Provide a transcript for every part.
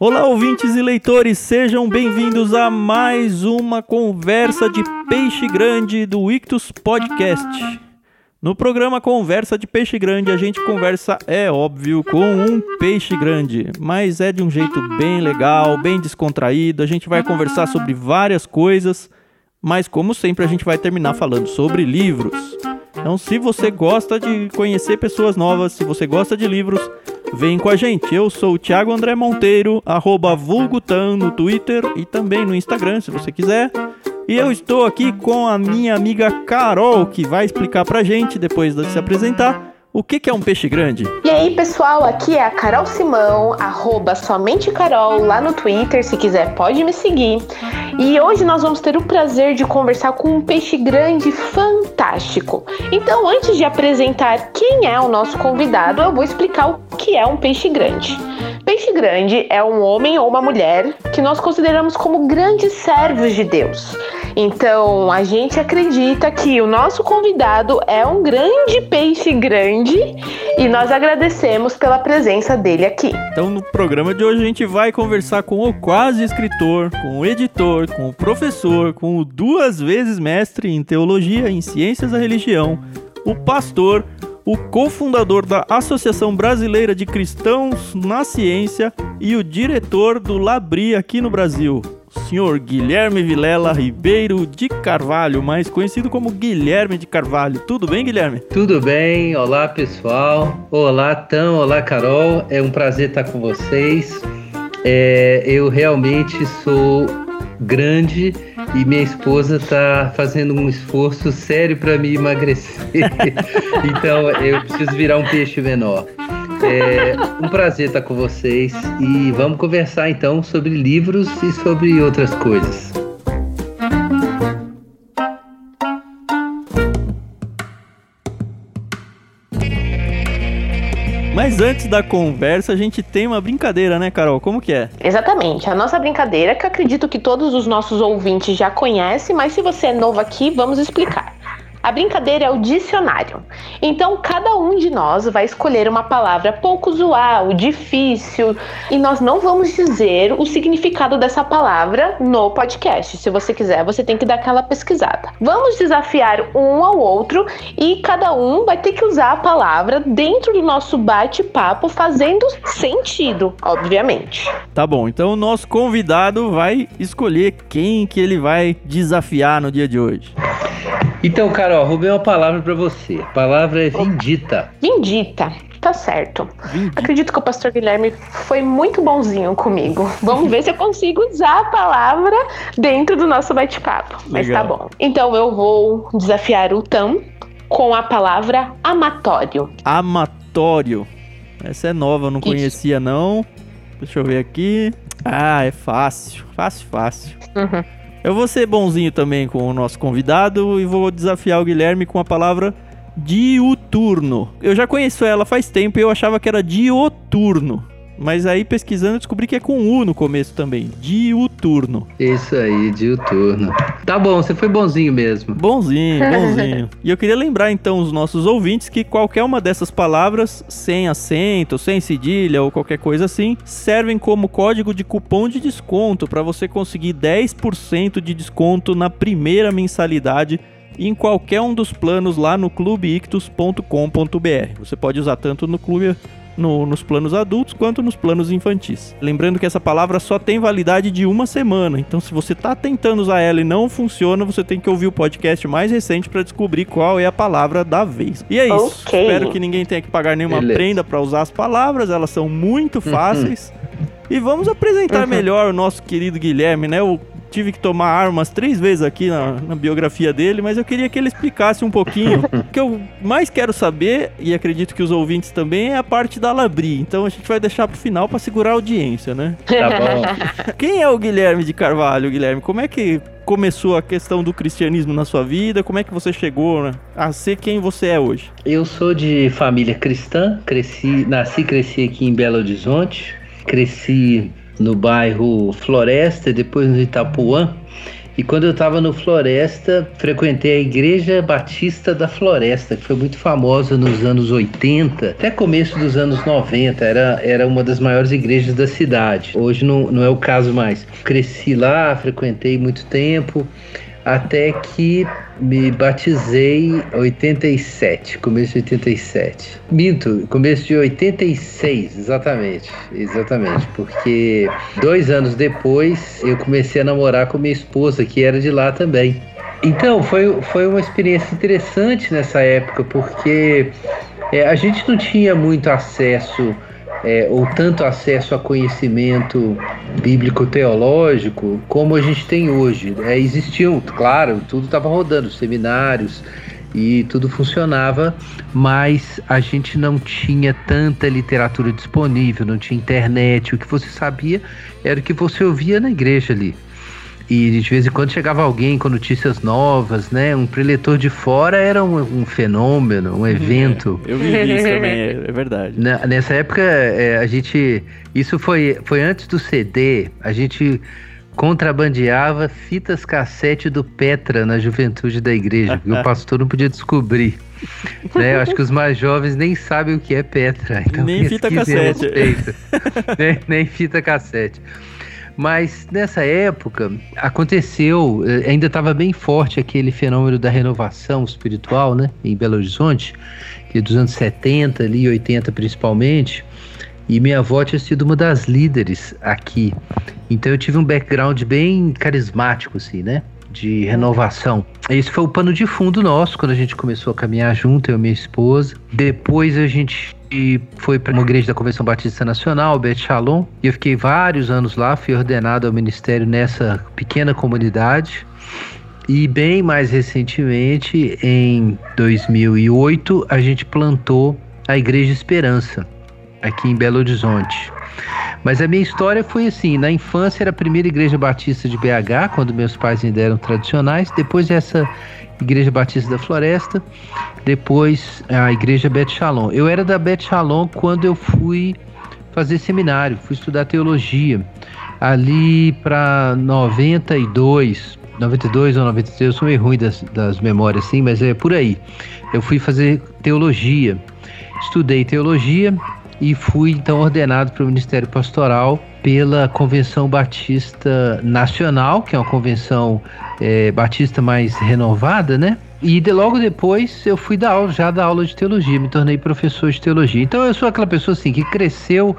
Olá, ouvintes e leitores, sejam bem-vindos a mais uma conversa de peixe grande do Ictus Podcast. No programa Conversa de Peixe Grande, a gente conversa, é óbvio, com um peixe grande, mas é de um jeito bem legal, bem descontraído. A gente vai conversar sobre várias coisas, mas como sempre, a gente vai terminar falando sobre livros. Então, se você gosta de conhecer pessoas novas, se você gosta de livros, vem com a gente. Eu sou o Thiago André Monteiro, arroba Vulgutan no Twitter e também no Instagram, se você quiser. E eu estou aqui com a minha amiga Carol, que vai explicar pra gente, depois de se apresentar, o que, que é um peixe grande? E aí, pessoal, aqui é a Carol Simão, arroba somente Carol, lá no Twitter, se quiser pode me seguir. E hoje nós vamos ter o prazer de conversar com um peixe grande fantástico. Então, antes de apresentar quem é o nosso convidado, eu vou explicar o que é um peixe grande. Peixe grande é um homem ou uma mulher que nós consideramos como grandes servos de Deus. Então, a gente acredita que o nosso convidado é um grande peixe grande e nós agradecemos pela presença dele aqui. Então, no programa de hoje, a gente vai conversar com o quase escritor, com o editor, com o professor, com o duas vezes mestre em teologia e em ciências da religião, o pastor, o cofundador da Associação Brasileira de Cristãos na Ciência e o diretor do Labri aqui no Brasil, senhor Guilherme Vilela Ribeiro de Carvalho, mais conhecido como Guilherme de Carvalho. Tudo bem, Guilherme? Tudo bem, olá pessoal, olá Tão, olá Carol, é um prazer estar com vocês. É, eu realmente sou grande e minha esposa está fazendo um esforço sério para me emagrecer. então eu preciso virar um peixe menor. É um prazer estar com vocês e vamos conversar então sobre livros e sobre outras coisas. Mas antes da conversa, a gente tem uma brincadeira, né, Carol? Como que é? Exatamente. A nossa brincadeira, que acredito que todos os nossos ouvintes já conhecem, mas se você é novo aqui, vamos explicar. A brincadeira é o dicionário. Então, cada um de nós vai escolher uma palavra pouco usual, difícil, e nós não vamos dizer o significado dessa palavra no podcast. Se você quiser, você tem que dar aquela pesquisada. Vamos desafiar um ao outro e cada um vai ter que usar a palavra dentro do nosso bate-papo, fazendo sentido, obviamente. Tá bom, então o nosso convidado vai escolher quem que ele vai desafiar no dia de hoje. Então, Carol, roubei uma palavra para você. A palavra é vindita. Vindita. Tá certo. Vindita. Acredito que o pastor Guilherme foi muito bonzinho comigo. Vamos ver se eu consigo usar a palavra dentro do nosso bate-papo. Mas tá bom. Então eu vou desafiar o Tam com a palavra amatório. Amatório. Essa é nova, eu não Isso. conhecia não. Deixa eu ver aqui. Ah, é fácil. Fácil, fácil. Uhum. Eu vou ser bonzinho também com o nosso convidado e vou desafiar o Guilherme com a palavra diuturno. Eu já conheço ela faz tempo e eu achava que era dioturno. Mas aí pesquisando eu descobri que é com U no começo também. Diuturno. Isso aí, diuturno. Tá bom, você foi bonzinho mesmo. Bonzinho, bonzinho. e eu queria lembrar então os nossos ouvintes que qualquer uma dessas palavras, sem acento, sem cedilha ou qualquer coisa assim, servem como código de cupom de desconto para você conseguir 10% de desconto na primeira mensalidade em qualquer um dos planos lá no clubeictus.com.br. Você pode usar tanto no clube no, nos planos adultos quanto nos planos infantis. Lembrando que essa palavra só tem validade de uma semana, então se você está tentando usar ela e não funciona, você tem que ouvir o podcast mais recente para descobrir qual é a palavra da vez. E é isso. Okay. Espero que ninguém tenha que pagar nenhuma Beleza. prenda para usar as palavras, elas são muito fáceis. E vamos apresentar uhum. melhor o nosso querido Guilherme, né? O tive que tomar armas três vezes aqui na, na, biografia dele, mas eu queria que ele explicasse um pouquinho. o que eu mais quero saber, e acredito que os ouvintes também, é a parte da Labri. Então a gente vai deixar pro final para segurar a audiência, né? Tá bom. Quem é o Guilherme de Carvalho, Guilherme? Como é que começou a questão do cristianismo na sua vida? Como é que você chegou né, a ser quem você é hoje? Eu sou de família cristã, cresci, nasci e cresci aqui em Belo Horizonte. Cresci no bairro Floresta, depois no Itapuã. E quando eu estava no Floresta, frequentei a Igreja Batista da Floresta, que foi muito famosa nos anos 80, até começo dos anos 90. Era, era uma das maiores igrejas da cidade. Hoje não, não é o caso mais. Cresci lá, frequentei muito tempo até que me batizei em 87, começo de 87. Minto, começo de 86, exatamente, exatamente, porque dois anos depois eu comecei a namorar com minha esposa, que era de lá também. Então, foi, foi uma experiência interessante nessa época, porque é, a gente não tinha muito acesso é, ou tanto acesso a conhecimento bíblico-teológico como a gente tem hoje. É, existiam, claro, tudo estava rodando, seminários e tudo funcionava, mas a gente não tinha tanta literatura disponível, não tinha internet. O que você sabia era o que você ouvia na igreja ali. E de vez em quando chegava alguém com notícias novas, né? Um preletor de fora era um, um fenômeno, um evento. É, eu vivi isso também, é, é verdade. Na, nessa época, é, a gente. Isso foi, foi antes do CD. A gente contrabandeava fitas cassete do Petra na juventude da igreja, porque o pastor não podia descobrir. Né? Eu acho que os mais jovens nem sabem o que é Petra. Então nem fita cassete. nem fita cassete. Mas nessa época aconteceu, eh, ainda estava bem forte aquele fenômeno da renovação espiritual, né, em Belo Horizonte, que dos anos 70 ali, 80 principalmente. E minha avó tinha sido uma das líderes aqui. Então eu tive um background bem carismático, assim, né? De renovação. Esse foi o pano de fundo nosso quando a gente começou a caminhar junto, eu e minha esposa. Depois a gente foi para uma igreja da Convenção Batista Nacional, Bet Shalom, e eu fiquei vários anos lá, fui ordenado ao ministério nessa pequena comunidade. E bem mais recentemente, em 2008, a gente plantou a Igreja Esperança, aqui em Belo Horizonte. Mas a minha história foi assim: na infância era a primeira igreja batista de BH, quando meus pais ainda eram tradicionais. Depois essa Igreja Batista da Floresta, depois a Igreja Bet Shalom. Eu era da Bet Shalom quando eu fui fazer seminário, fui estudar teologia. Ali para 92, 92 ou 93, eu sou meio ruim das, das memórias assim, mas é por aí. Eu fui fazer teologia, estudei teologia e fui então ordenado para o Ministério Pastoral pela Convenção Batista Nacional, que é uma convenção é, batista mais renovada, né? E de, logo depois eu fui dar aula, já dar aula de teologia, me tornei professor de teologia. Então eu sou aquela pessoa assim que cresceu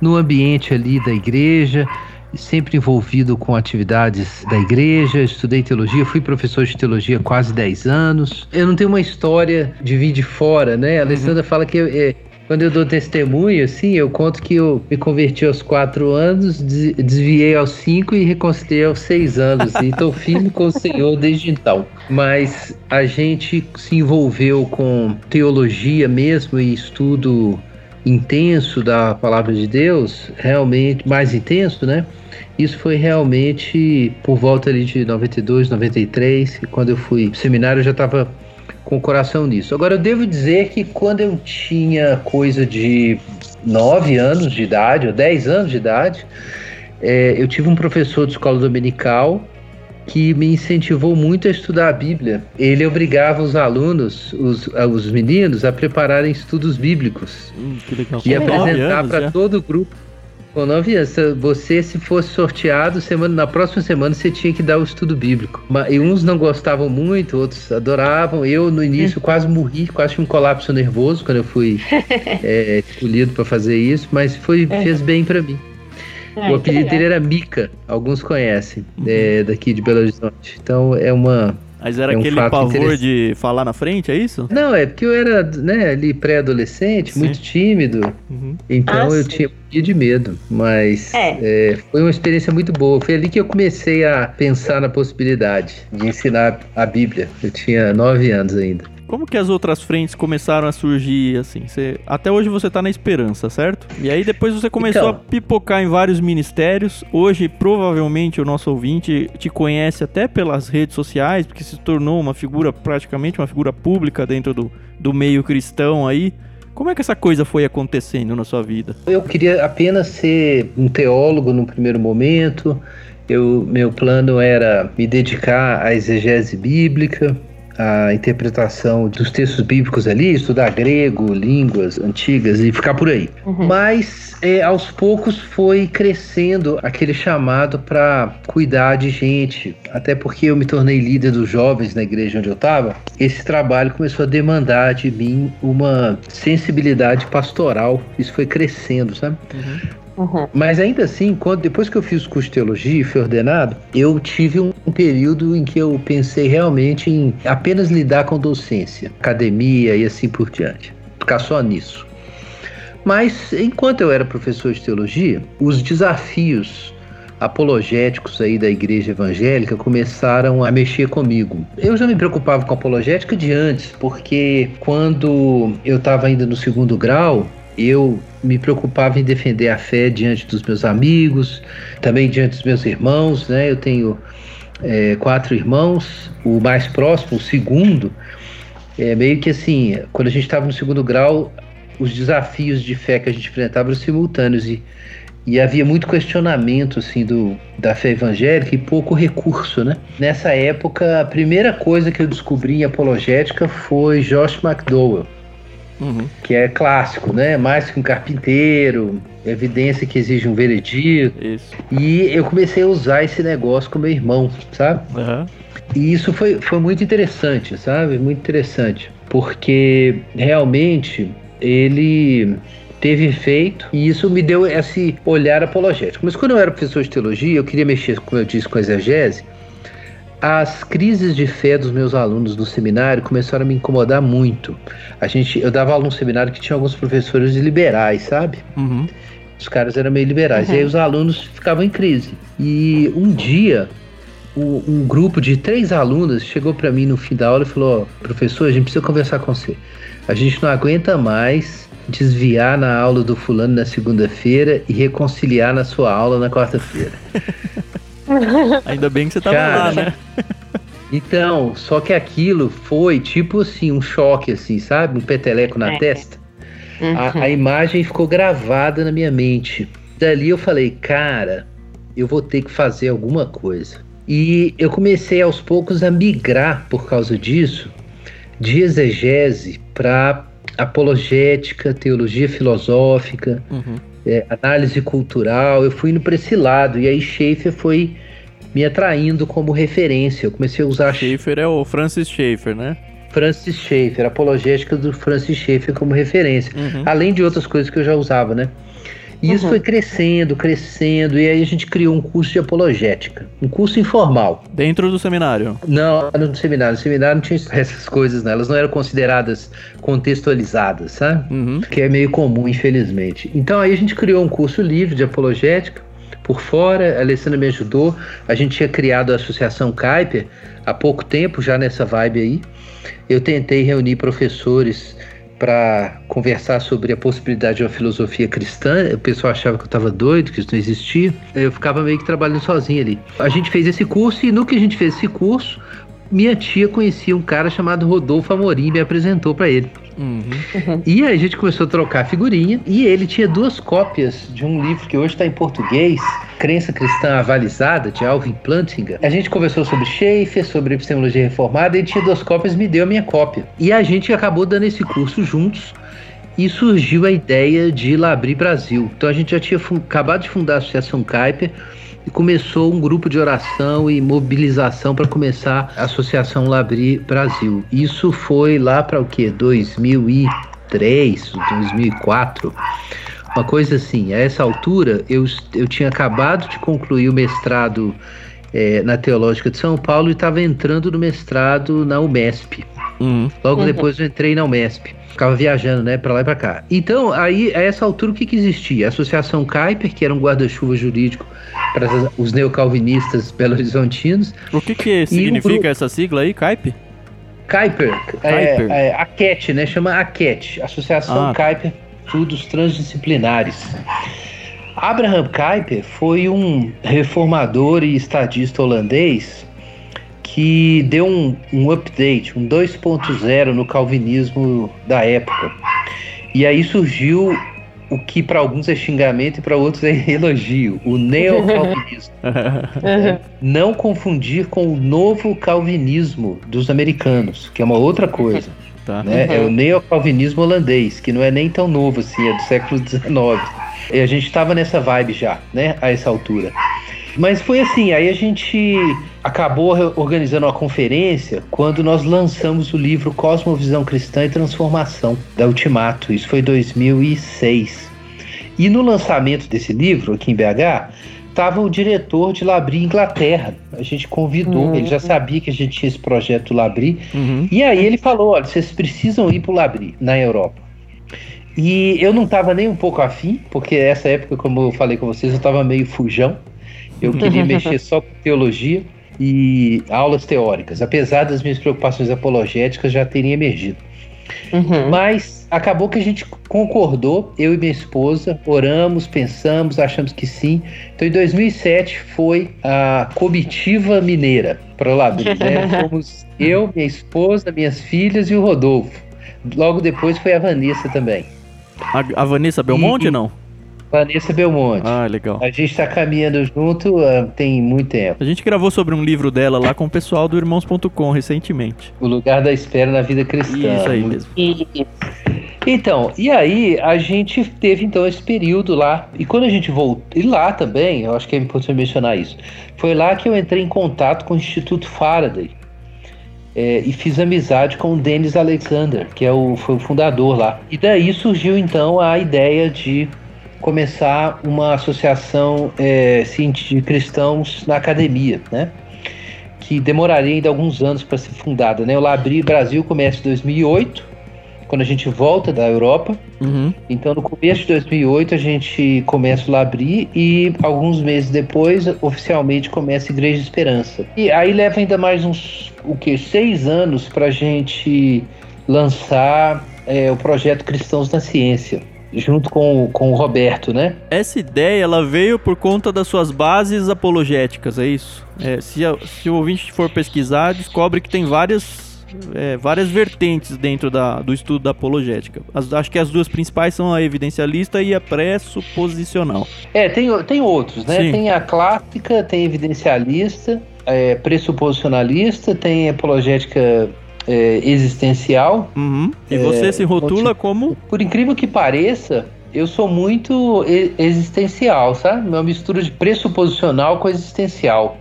no ambiente ali da igreja, sempre envolvido com atividades da igreja, estudei teologia, fui professor de teologia há quase 10 anos. Eu não tenho uma história de vir de fora, né? A Alessandra uhum. fala que é, quando eu dou testemunho, assim, eu conto que eu me converti aos quatro anos, desviei aos cinco e reconciliei aos seis anos. E estou firme com o Senhor desde então. Mas a gente se envolveu com teologia mesmo e estudo intenso da palavra de Deus, realmente mais intenso, né? Isso foi realmente por volta ali de 92, 93, quando eu fui seminário eu já estava com o coração nisso. Agora, eu devo dizer que quando eu tinha coisa de 9 anos de idade, ou 10 anos de idade, é, eu tive um professor de escola dominical que me incentivou muito a estudar a Bíblia. Ele obrigava os alunos, os, os meninos, a prepararem estudos bíblicos hum, e apresentar para todo o grupo nove anos, você se fosse sorteado, semana, na próxima semana você tinha que dar o estudo bíblico. E uns não gostavam muito, outros adoravam. Eu, no início, quase morri, quase tive um colapso nervoso quando eu fui é, escolhido para fazer isso, mas foi, é. fez bem para mim. o apelido dele era Mica, alguns conhecem, uhum. é, daqui de Belo Horizonte. Então é uma mas era é um aquele pavor de falar na frente, é isso? Não, é porque eu era, né, ali pré-adolescente, muito tímido. Uhum. Então ah, eu sim. tinha um de medo. Mas é. É, foi uma experiência muito boa. Foi ali que eu comecei a pensar na possibilidade de ensinar a Bíblia. Eu tinha nove anos ainda. Como que as outras frentes começaram a surgir assim? Você, até hoje você tá na esperança, certo? E aí depois você começou então, a pipocar em vários ministérios. Hoje, provavelmente, o nosso ouvinte te conhece até pelas redes sociais, porque se tornou uma figura, praticamente uma figura pública dentro do, do meio cristão aí. Como é que essa coisa foi acontecendo na sua vida? Eu queria apenas ser um teólogo no primeiro momento. Eu, meu plano era me dedicar à exegese bíblica, a interpretação dos textos bíblicos ali, estudar grego, línguas antigas e ficar por aí. Uhum. Mas é, aos poucos foi crescendo aquele chamado para cuidar de gente, até porque eu me tornei líder dos jovens na igreja onde eu estava. Esse trabalho começou a demandar de mim uma sensibilidade pastoral. Isso foi crescendo, sabe? Uhum. Uhum. Mas ainda assim, quando, depois que eu fiz o curso de teologia e fui ordenado, eu tive um, período em que eu pensei realmente em apenas lidar com docência, academia e assim por diante. Ficar só nisso. Mas enquanto eu era professor de teologia, os desafios apologéticos aí da igreja evangélica começaram a mexer comigo. Eu já me preocupava com apologética de antes, porque quando eu estava ainda no segundo grau, eu me preocupava em defender a fé diante dos meus amigos, também diante dos meus irmãos, né? Eu tenho é, quatro irmãos, o mais próximo, o segundo, é meio que assim, quando a gente estava no segundo grau, os desafios de fé que a gente enfrentava eram simultâneos e, e havia muito questionamento assim do, da fé evangélica e pouco recurso, né? Nessa época, a primeira coisa que eu descobri em apologética foi Josh McDowell Uhum. Que é clássico, né? Mais que um carpinteiro, evidência que exige um veredito. Isso. E eu comecei a usar esse negócio com meu irmão, sabe? Uhum. E isso foi, foi muito interessante, sabe? Muito interessante. Porque realmente ele teve efeito e isso me deu esse olhar apologético. Mas quando eu era professor de teologia, eu queria mexer, como eu disse, com a exegese as crises de fé dos meus alunos no seminário começaram a me incomodar muito. A gente, eu dava aula num seminário que tinha alguns professores liberais, sabe? Uhum. Os caras eram meio liberais. Uhum. E aí os alunos ficavam em crise. E um dia, um, um grupo de três alunas chegou para mim no fim da aula e falou: professor, a gente precisa conversar com você. A gente não aguenta mais desviar na aula do fulano na segunda-feira e reconciliar na sua aula na quarta-feira. Ainda bem que você tava Cara, lá, né? Então, só que aquilo foi tipo assim, um choque, assim, sabe? Um peteleco na é. testa. Uhum. A, a imagem ficou gravada na minha mente. Dali eu falei, cara, eu vou ter que fazer alguma coisa. E eu comecei aos poucos a migrar por causa disso de exegese para apologética, teologia filosófica, uhum é, análise cultural, eu fui indo para esse lado. E aí Schaefer foi me atraindo como referência. Eu comecei a usar. Schaefer é o Francis Schaefer, né? Francis Schaefer, apologética do Francis Schaefer como referência. Uhum. Além de outras coisas que eu já usava, né? E isso uhum. foi crescendo, crescendo, e aí a gente criou um curso de apologética, um curso informal. Dentro do seminário? Não, no seminário. No seminário não tinha essas coisas, né? Elas não eram consideradas contextualizadas, sabe? Uhum. Que é meio comum, infelizmente. Então aí a gente criou um curso livre de apologética. Por fora, a Alessandra me ajudou. A gente tinha criado a Associação Kuiper há pouco tempo, já nessa vibe aí. Eu tentei reunir professores para conversar sobre a possibilidade de uma filosofia cristã. O pessoal achava que eu estava doido, que isso não existia. Eu ficava meio que trabalhando sozinho ali. A gente fez esse curso e no que a gente fez esse curso, minha tia conhecia um cara chamado Rodolfo Amorim e me apresentou para ele. Uhum. E aí a gente começou a trocar figurinha e ele tinha duas cópias de um livro que hoje está em português, Crença Cristã Avalizada, de Alvin Plantinga. A gente conversou sobre Schaefer, sobre epistemologia reformada, e ele tinha duas cópias me deu a minha cópia. E a gente acabou dando esse curso juntos e surgiu a ideia de Labri Brasil. Então a gente já tinha acabado de fundar a Associação Kuiper, e começou um grupo de oração e mobilização para começar a Associação Labri Brasil. Isso foi lá para o que? 2003, 2004. Uma coisa assim, a essa altura eu, eu tinha acabado de concluir o mestrado é, na Teológica de São Paulo e estava entrando no mestrado na UMESP. Uhum. Logo uhum. depois eu entrei na UMESP. Ficava viajando, né, para lá e para cá. Então, aí, a essa altura, o que, que existia? A Associação Kuiper, que era um guarda-chuva jurídico para os neocalvinistas belo-horizontinos. O que, que significa um essa sigla aí, Kuiper? Kuiper, é, é, a CAT, né, chama a CAT, Associação ah. Kuiper Estudos Transdisciplinares. Abraham Kuyper foi um reformador e estadista holandês que deu um, um update, um 2.0 no calvinismo da época. E aí surgiu o que para alguns é xingamento e para outros é elogio, o neocalvinismo. Não confundir com o novo calvinismo dos americanos, que é uma outra coisa. Tá. Né? Uhum. É o neocalvinismo holandês, que não é nem tão novo assim, é do século XIX. E a gente estava nessa vibe já, né, a essa altura. Mas foi assim, aí a gente acabou organizando uma conferência quando nós lançamos o livro Cosmovisão Cristã e Transformação, da Ultimato. Isso foi 2006. E no lançamento desse livro, aqui em BH, estava o diretor de Labri Inglaterra. A gente convidou, uhum. ele já sabia que a gente tinha esse projeto Labri. Uhum. E aí ele falou: olha, vocês precisam ir para o Labri, na Europa. E eu não estava nem um pouco afim, porque essa época, como eu falei com vocês, eu estava meio fujão. Eu queria mexer só com teologia e aulas teóricas, apesar das minhas preocupações apologéticas já terem emergido. Uhum. Mas acabou que a gente concordou, eu e minha esposa, oramos, pensamos, achamos que sim. Então em 2007 foi a comitiva mineira para lá. Né? Fomos eu, minha esposa, minhas filhas e o Rodolfo. Logo depois foi a Vanessa também. A, a Vanessa Belmonte, e, não? Vanessa Belmonte. Ah, legal. A gente está caminhando junto uh, tem muito tempo. A gente gravou sobre um livro dela lá com o pessoal do Irmãos.com recentemente. O Lugar da Espera na Vida Cristã. Isso aí mesmo. Então, e aí a gente teve então esse período lá. E quando a gente voltou. E lá também, eu acho que é importante mencionar isso. Foi lá que eu entrei em contato com o Instituto Faraday. É, e fiz amizade com o Dennis Alexander, que é o, foi o fundador lá. E daí surgiu então a ideia de começar uma associação é, de cristãos na academia, né? Que demoraria ainda alguns anos para ser fundada, né? O Labri Brasil começa em 2008, quando a gente volta da Europa. Uhum. Então, no começo de 2008, a gente começa o Labri e alguns meses depois, oficialmente, começa a Igreja Esperança. E aí leva ainda mais uns, o que, seis anos para a gente lançar é, o projeto Cristãos na Ciência junto com, com o Roberto, né? Essa ideia ela veio por conta das suas bases apologéticas, é isso? É, se, a, se o ouvinte for pesquisar, descobre que tem várias, é, várias vertentes dentro da, do estudo da apologética. As, acho que as duas principais são a evidencialista e a pressuposicional. É, tem, tem outros, né? Sim. Tem a clássica, tem a evidencialista, é, pressuposicionalista, tem a apologética é, existencial. Uhum. E você é, se rotula como? Por incrível que pareça, eu sou muito existencial, sabe? Uma mistura de pressuposicional com existencial.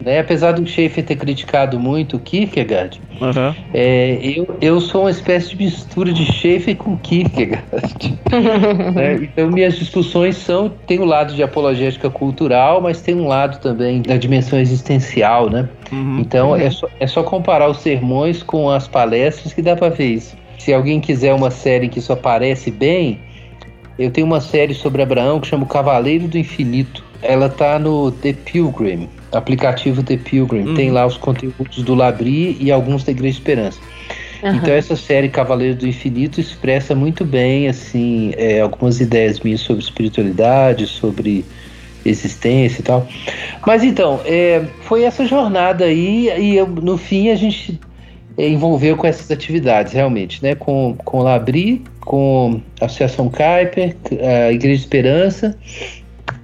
Né? Apesar do Schaefer ter criticado muito o Kierkegaard, uhum. é, eu, eu sou uma espécie de mistura de Schaefer com Kierkegaard. né? Então minhas discussões são tem o um lado de apologética cultural, mas tem um lado também da dimensão existencial, né? Uhum. Então uhum. É, só, é só comparar os sermões com as palestras que dá para ver isso. Se alguém quiser uma série que isso aparece bem, eu tenho uma série sobre Abraão que chama O Cavaleiro do Infinito. Ela tá no The Pilgrim aplicativo The Pilgrim. Uhum. Tem lá os conteúdos do Labri e alguns da Igreja Esperança. Uhum. Então essa série Cavaleiro do Infinito expressa muito bem assim é, algumas ideias minhas sobre espiritualidade, sobre existência e tal. Mas então é, foi essa jornada aí e eu, no fim a gente é, envolveu com essas atividades realmente, né? Com com Labri, com a Associação Kuiper, a Igreja Esperança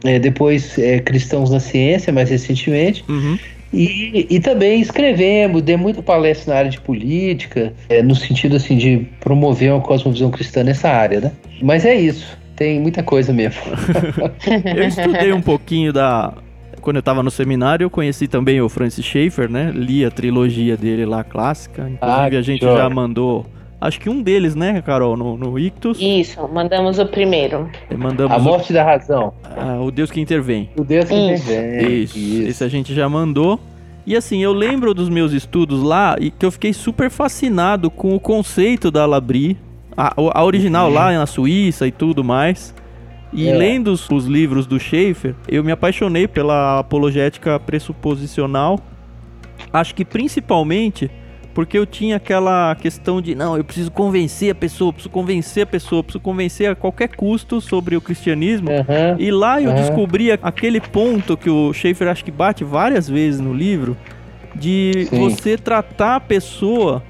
é, depois é, Cristãos na Ciência, mais recentemente. Uhum. E, e também escrevemos, dei muita palestra na área de política, é, no sentido assim de promover uma cosmovisão cristã nessa área, né? Mas é isso, tem muita coisa mesmo. eu estudei um pouquinho da. Quando eu estava no seminário, eu conheci também o Francis Schaeffer, né? Li a trilogia dele lá, clássica. Inclusive, ah, a gente já mandou Acho que um deles, né, Carol, no, no Ictus. Isso, mandamos o primeiro. É, mandamos a morte o... da razão. Ah, o Deus que intervém. O Deus que Isso. intervém. Isso. Isso. Esse a gente já mandou. E assim, eu lembro dos meus estudos lá e que eu fiquei super fascinado com o conceito da Labri, a, a original uhum. lá na Suíça e tudo mais. E é. lendo os, os livros do Schaefer, eu me apaixonei pela apologética pressuposicional. Acho que principalmente porque eu tinha aquela questão de, não, eu preciso convencer a pessoa, preciso convencer a pessoa, preciso convencer a qualquer custo sobre o cristianismo. Uhum, e lá eu uhum. descobri aquele ponto que o Schaefer acho que bate várias vezes no livro, de Sim. você tratar a pessoa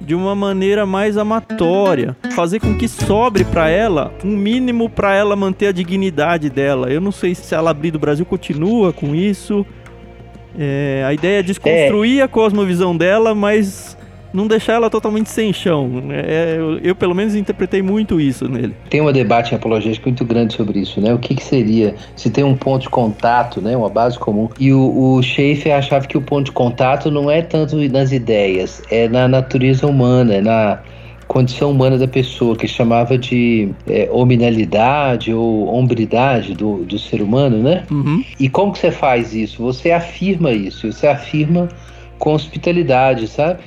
de uma maneira mais amatória, fazer com que sobre para ela um mínimo para ela manter a dignidade dela. Eu não sei se a Labri do Brasil continua com isso. É, a ideia é desconstruir é. a cosmovisão dela, mas não deixar ela totalmente sem chão. É, eu, eu, pelo menos, interpretei muito isso nele. Tem um debate apologético muito grande sobre isso, né? O que, que, seria se tem um ponto de contato, né? Uma base comum. E o, o Schaefer achava que o ponto de contato não é tanto nas ideias, é na natureza humana, é na condição humana da pessoa, que chamava de é, hominalidade ou hombridade do, do ser humano, né? Uhum. E como que você faz isso? Você afirma isso, você afirma com hospitalidade, sabe?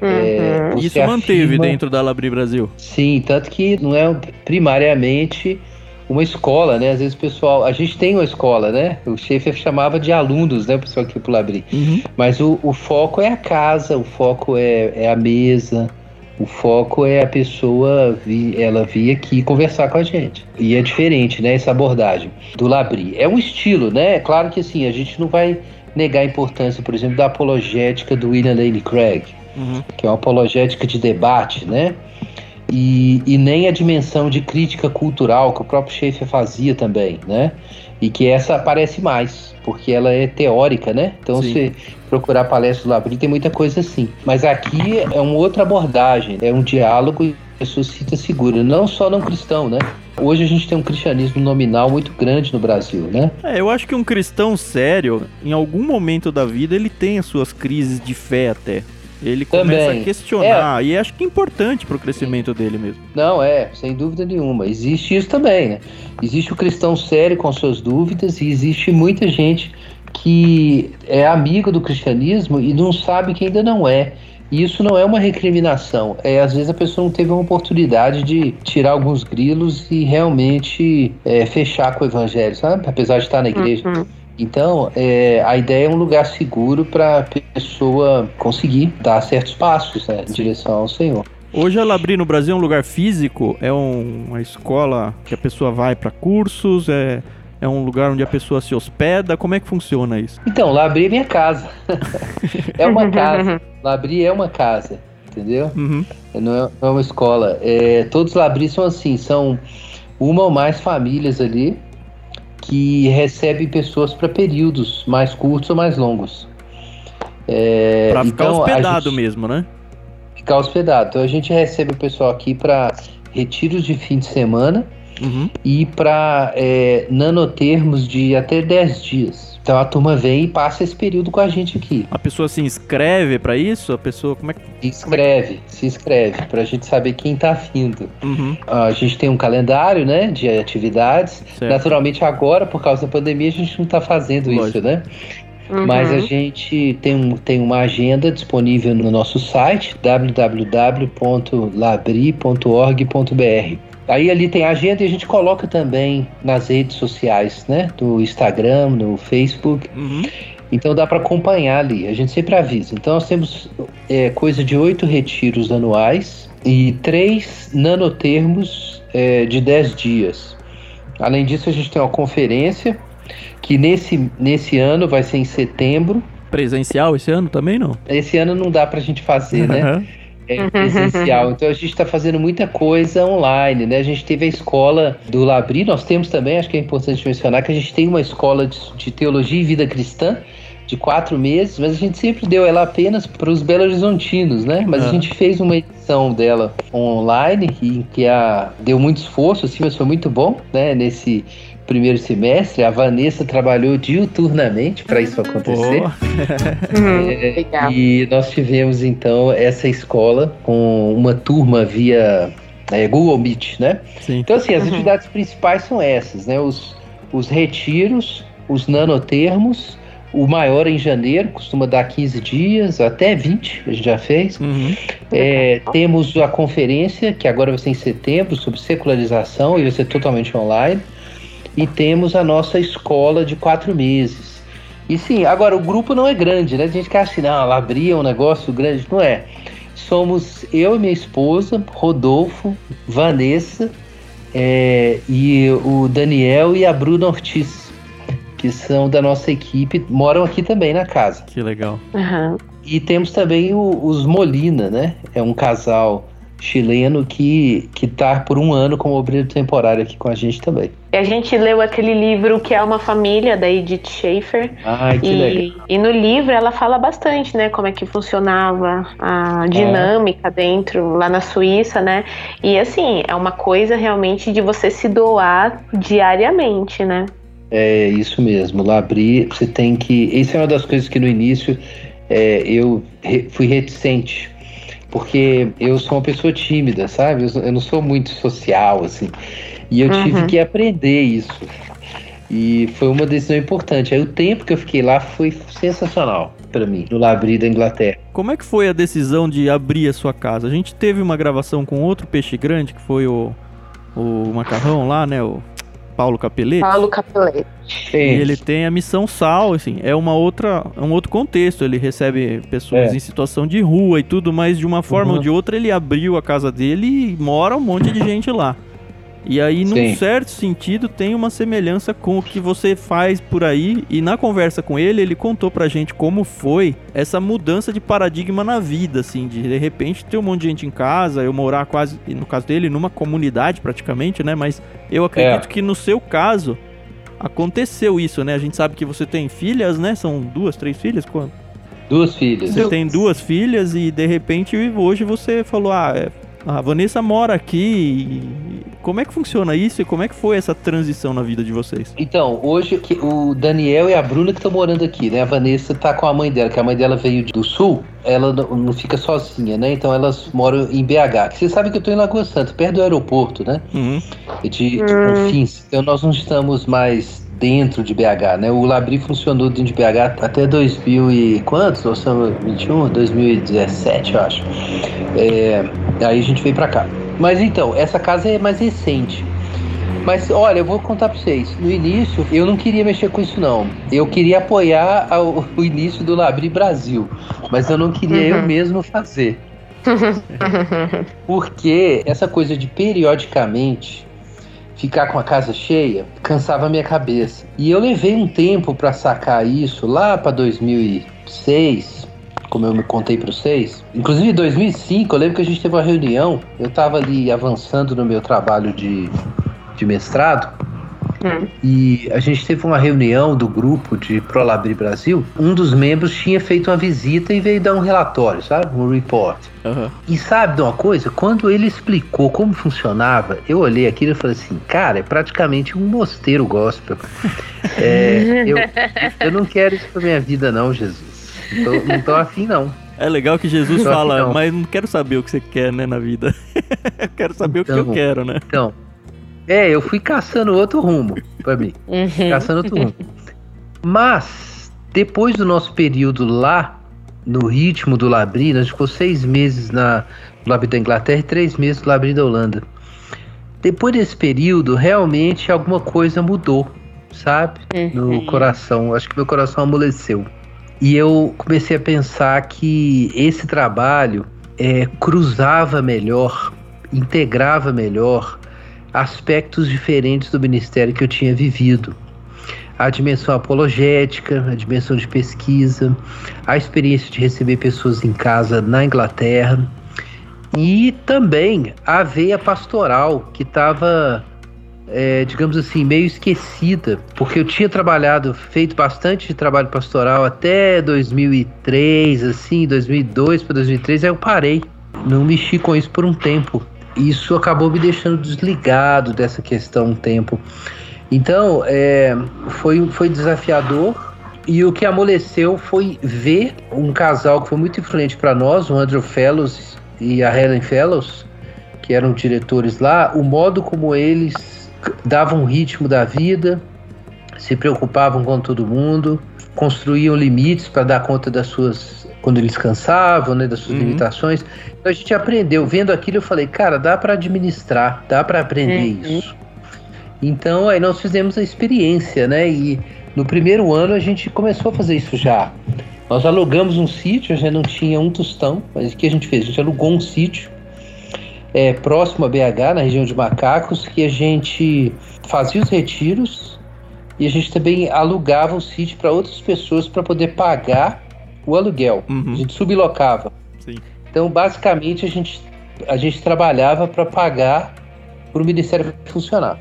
Uhum. É, Isso manteve afirma... dentro da Labri Brasil. Sim, tanto que não é primariamente uma escola, né? Às vezes o pessoal. A gente tem uma escola, né? O chefe chamava de alunos, né? O pessoal aqui pro Labri. Uhum. Mas o, o, foco é a casa, o foco é, é a mesa. O foco é a pessoa vir, ela vir aqui conversar com a gente. E é diferente, né, essa abordagem do Labri. É um estilo, né? É claro que assim, a gente não vai negar a importância, por exemplo, da apologética do William Lane Craig uhum. que é uma apologética de debate, né? E, e, nem a dimensão de crítica cultural que o próprio Schaeffer fazia também, né? E que essa aparece mais, porque ela é teórica, né? Então, Sim. se procurar palestras do Labri, tem muita coisa assim. Mas aqui é uma outra abordagem, é um diálogo e a pessoa se sinta segura, não só não cristão, né? Hoje a gente tem um cristianismo nominal muito grande no Brasil, né? É, eu acho que um cristão sério, em algum momento da vida, ele tem as suas crises de fé até. Ele começa Também. a questionar, é. e acho que é importante para o crescimento dele mesmo. Não, é, sem dúvida nenhuma. Existe isso também, né? Existe o cristão sério com suas dúvidas, e existe muita gente que é amigo do cristianismo e não sabe que ainda não é. E isso não é uma recriminação. É, às vezes a pessoa não teve uma oportunidade de tirar alguns grilos e realmente é, fechar com o evangelho, sabe? Apesar de estar na igreja. Uhum. Então, é, a ideia é um lugar seguro para a pessoa conseguir dar certos passos né, em direção ao Senhor. Hoje a Labri no Brasil é um lugar físico, é um, uma escola que a pessoa vai para cursos, é, é um lugar onde a pessoa se hospeda. Como é que funciona isso? Então, Labri é minha casa. é uma casa. Labri é uma casa, entendeu? Uhum. Não, é, não, é, uma escola. É, todos os Labris são assim, são uma ou mais famílias ali que recebe pessoas para períodos mais curtos ou mais longos. É, para ficar então, hospedado gente, mesmo, né? Ficar hospedado. Então a gente recebe o pessoal aqui para retiros de fim de semana uhum. e para é, nanotermos de até 10 dias. Então a turma vem e passa esse período com a gente aqui. A pessoa se inscreve para isso? A pessoa como é que se inscreve, se inscreve para a gente saber quem está vindo. Uhum. A gente tem um calendário, né, de atividades. Certo. Naturalmente agora por causa da pandemia a gente não está fazendo Lógico. isso, né? Uhum. Mas a gente tem, um, tem uma agenda disponível no nosso site www.labri.org.br. Aí ali tem a agenda e a gente coloca também nas redes sociais, né? Do Instagram, no Facebook. Uhum. Então dá para acompanhar ali. A gente sempre avisa. Então nós temos é, coisa de oito retiros anuais e três nanotermos é, de dez dias. Além disso, a gente tem uma conferência que nesse, nesse ano vai ser em setembro. Presencial esse ano também não? Esse ano não dá para a gente fazer, né? É, presencial. Então a gente está fazendo muita coisa online, né? A gente teve a escola do Labri, nós temos também, acho que é importante mencionar, que a gente tem uma escola de, de teologia e vida cristã de quatro meses, mas a gente sempre deu ela apenas para os Belo Horizontinos, né? Mas a ah. gente fez uma edição dela online e que a, deu muito esforço, assim, mas foi muito bom, né? Nesse primeiro semestre, a Vanessa trabalhou diuturnamente para isso acontecer. é, e nós tivemos então essa escola com uma turma via é, Google Meet, né? Sim. Então assim, as uhum. atividades principais são essas, né? Os, os retiros, os nanotermos, o maior em janeiro, costuma dar 15 dias, até 20, a gente já fez. Uhum. É, temos a conferência, que agora vai ser em setembro, sobre secularização, e vai ser totalmente online e temos a nossa escola de quatro meses. E sim, agora o grupo não é grande, né? A gente quer assim, não, ela abria um negócio grande, não é. Somos eu e minha esposa, Rodolfo, Vanessa é, e o Daniel e a Bruna Ortiz, que são da nossa equipe, moram aqui também na casa. Que legal. Uhum. E temos também o, os Molina, né? É um casal chileno que, que tá por um ano como obreiro temporário aqui com a gente também. E a gente leu aquele livro que é uma família da Edith Schaefer. Ah, que e, legal. e no livro ela fala bastante, né, como é que funcionava a dinâmica é. dentro lá na Suíça, né? E assim, é uma coisa realmente de você se doar diariamente, né? É isso mesmo. Lá abrir, você tem que. Isso é uma das coisas que no início é, eu re, fui reticente porque eu sou uma pessoa tímida, sabe? Eu, não sou muito social, assim. E eu uhum. tive que aprender isso. E foi uma decisão importante. Aí o tempo que eu fiquei lá foi sensacional para mim, no Labri da Inglaterra. Como é que foi a decisão de abrir a sua casa? A gente teve uma gravação com outro peixe grande, que foi o, o macarrão lá, né? O Paulo Capelete. Paulo Capelete. E ele tem a missão Sal, assim, é uma outra, é um outro contexto. Ele recebe pessoas é. em situação de rua e tudo, mas de uma forma uhum. ou de outra ele abriu a casa dele e mora um monte de gente lá. E aí, num Sim. certo sentido, tem uma semelhança com o que você faz por aí. E na conversa com ele, ele contou pra gente como foi essa mudança de paradigma na vida, assim, de de repente ter um monte de gente em casa, eu morar quase, no caso dele, numa comunidade praticamente, né? Mas eu acredito é. que no seu caso aconteceu isso, né? A gente sabe que você tem filhas, né? São duas, três filhas? Quanto? Duas filhas. Você tem duas filhas e de repente hoje você falou: ah, é, a Vanessa mora aqui. Como é que funciona isso e como é que foi essa transição na vida de vocês? Então, hoje o Daniel e a Bruna que estão morando aqui, né? A Vanessa tá com a mãe dela, que a mãe dela veio do sul, ela não fica sozinha, né? Então elas moram em BH. Você sabe que eu tô em Lagoa Santa, perto do aeroporto, né? Uhum. De, de hum. Confins. Então nós não estamos mais dentro de BH, né? O Labri funcionou dentro de BH até 2000 e quantos? Nós estamos 21, 2017, eu acho. É, aí a gente veio para cá. Mas então, essa casa é mais recente. Mas olha, eu vou contar para vocês. No início, eu não queria mexer com isso não. Eu queria apoiar ao, o início do Labri Brasil, mas eu não queria uhum. eu mesmo fazer. Porque essa coisa de periodicamente ficar com a casa cheia cansava a minha cabeça. E eu levei um tempo para sacar isso lá para 2006, como eu me contei para vocês. Inclusive em 2005, eu lembro que a gente teve uma reunião, eu estava ali avançando no meu trabalho de, de mestrado Hum. E a gente teve uma reunião do grupo de Prolabri Brasil. Um dos membros tinha feito uma visita e veio dar um relatório, sabe? Um report. Uhum. E sabe de uma coisa? Quando ele explicou como funcionava, eu olhei aquilo e falei assim: cara, é praticamente um mosteiro gospel. é, eu, eu não quero isso pra minha vida, não, Jesus. Não tô, não tô afim, não. É legal que Jesus fala, mas não quero saber o que você quer, né, na vida. eu quero saber então, o que eu então, quero, né? Então, é, eu fui caçando outro rumo para mim. Uhum. Caçando outro rumo. Mas, depois do nosso período lá, no ritmo do Labri, nós ficou seis meses na, no Labri da Inglaterra e três meses no Labri da Holanda. Depois desse período, realmente alguma coisa mudou, sabe? Uhum. No coração. Acho que meu coração amoleceu. E eu comecei a pensar que esse trabalho é, cruzava melhor, integrava melhor aspectos diferentes do ministério que eu tinha vivido. A dimensão apologética, a dimensão de pesquisa, a experiência de receber pessoas em casa na Inglaterra e também a veia pastoral que estava, é, digamos assim, meio esquecida, porque eu tinha trabalhado, feito bastante trabalho pastoral até 2003, assim, 2002 para 2003, aí eu parei, não mexi com isso por um tempo isso acabou me deixando desligado dessa questão um tempo. Então, é, foi, foi desafiador. E o que amoleceu foi ver um casal que foi muito influente para nós, o Andrew Fellows e a Helen Fellows, que eram diretores lá, o modo como eles davam ritmo da vida, se preocupavam com todo mundo, construíam limites para dar conta das suas quando eles cansavam, né, das suas uhum. limitações. Então a gente aprendeu, vendo aquilo eu falei, cara, dá para administrar, dá para aprender uhum. isso. Então aí nós fizemos a experiência, né? E no primeiro ano a gente começou a fazer isso já. Nós alugamos um sítio, já não tinha um tostão, mas o que a gente fez? A gente alugou um sítio é, próximo a BH, na região de Macacos, que a gente fazia os retiros e a gente também alugava o sítio para outras pessoas para poder pagar o aluguel. Uhum. A gente sublocava. Sim. Então, basicamente, a gente, a gente trabalhava para pagar para o Ministério funcionar.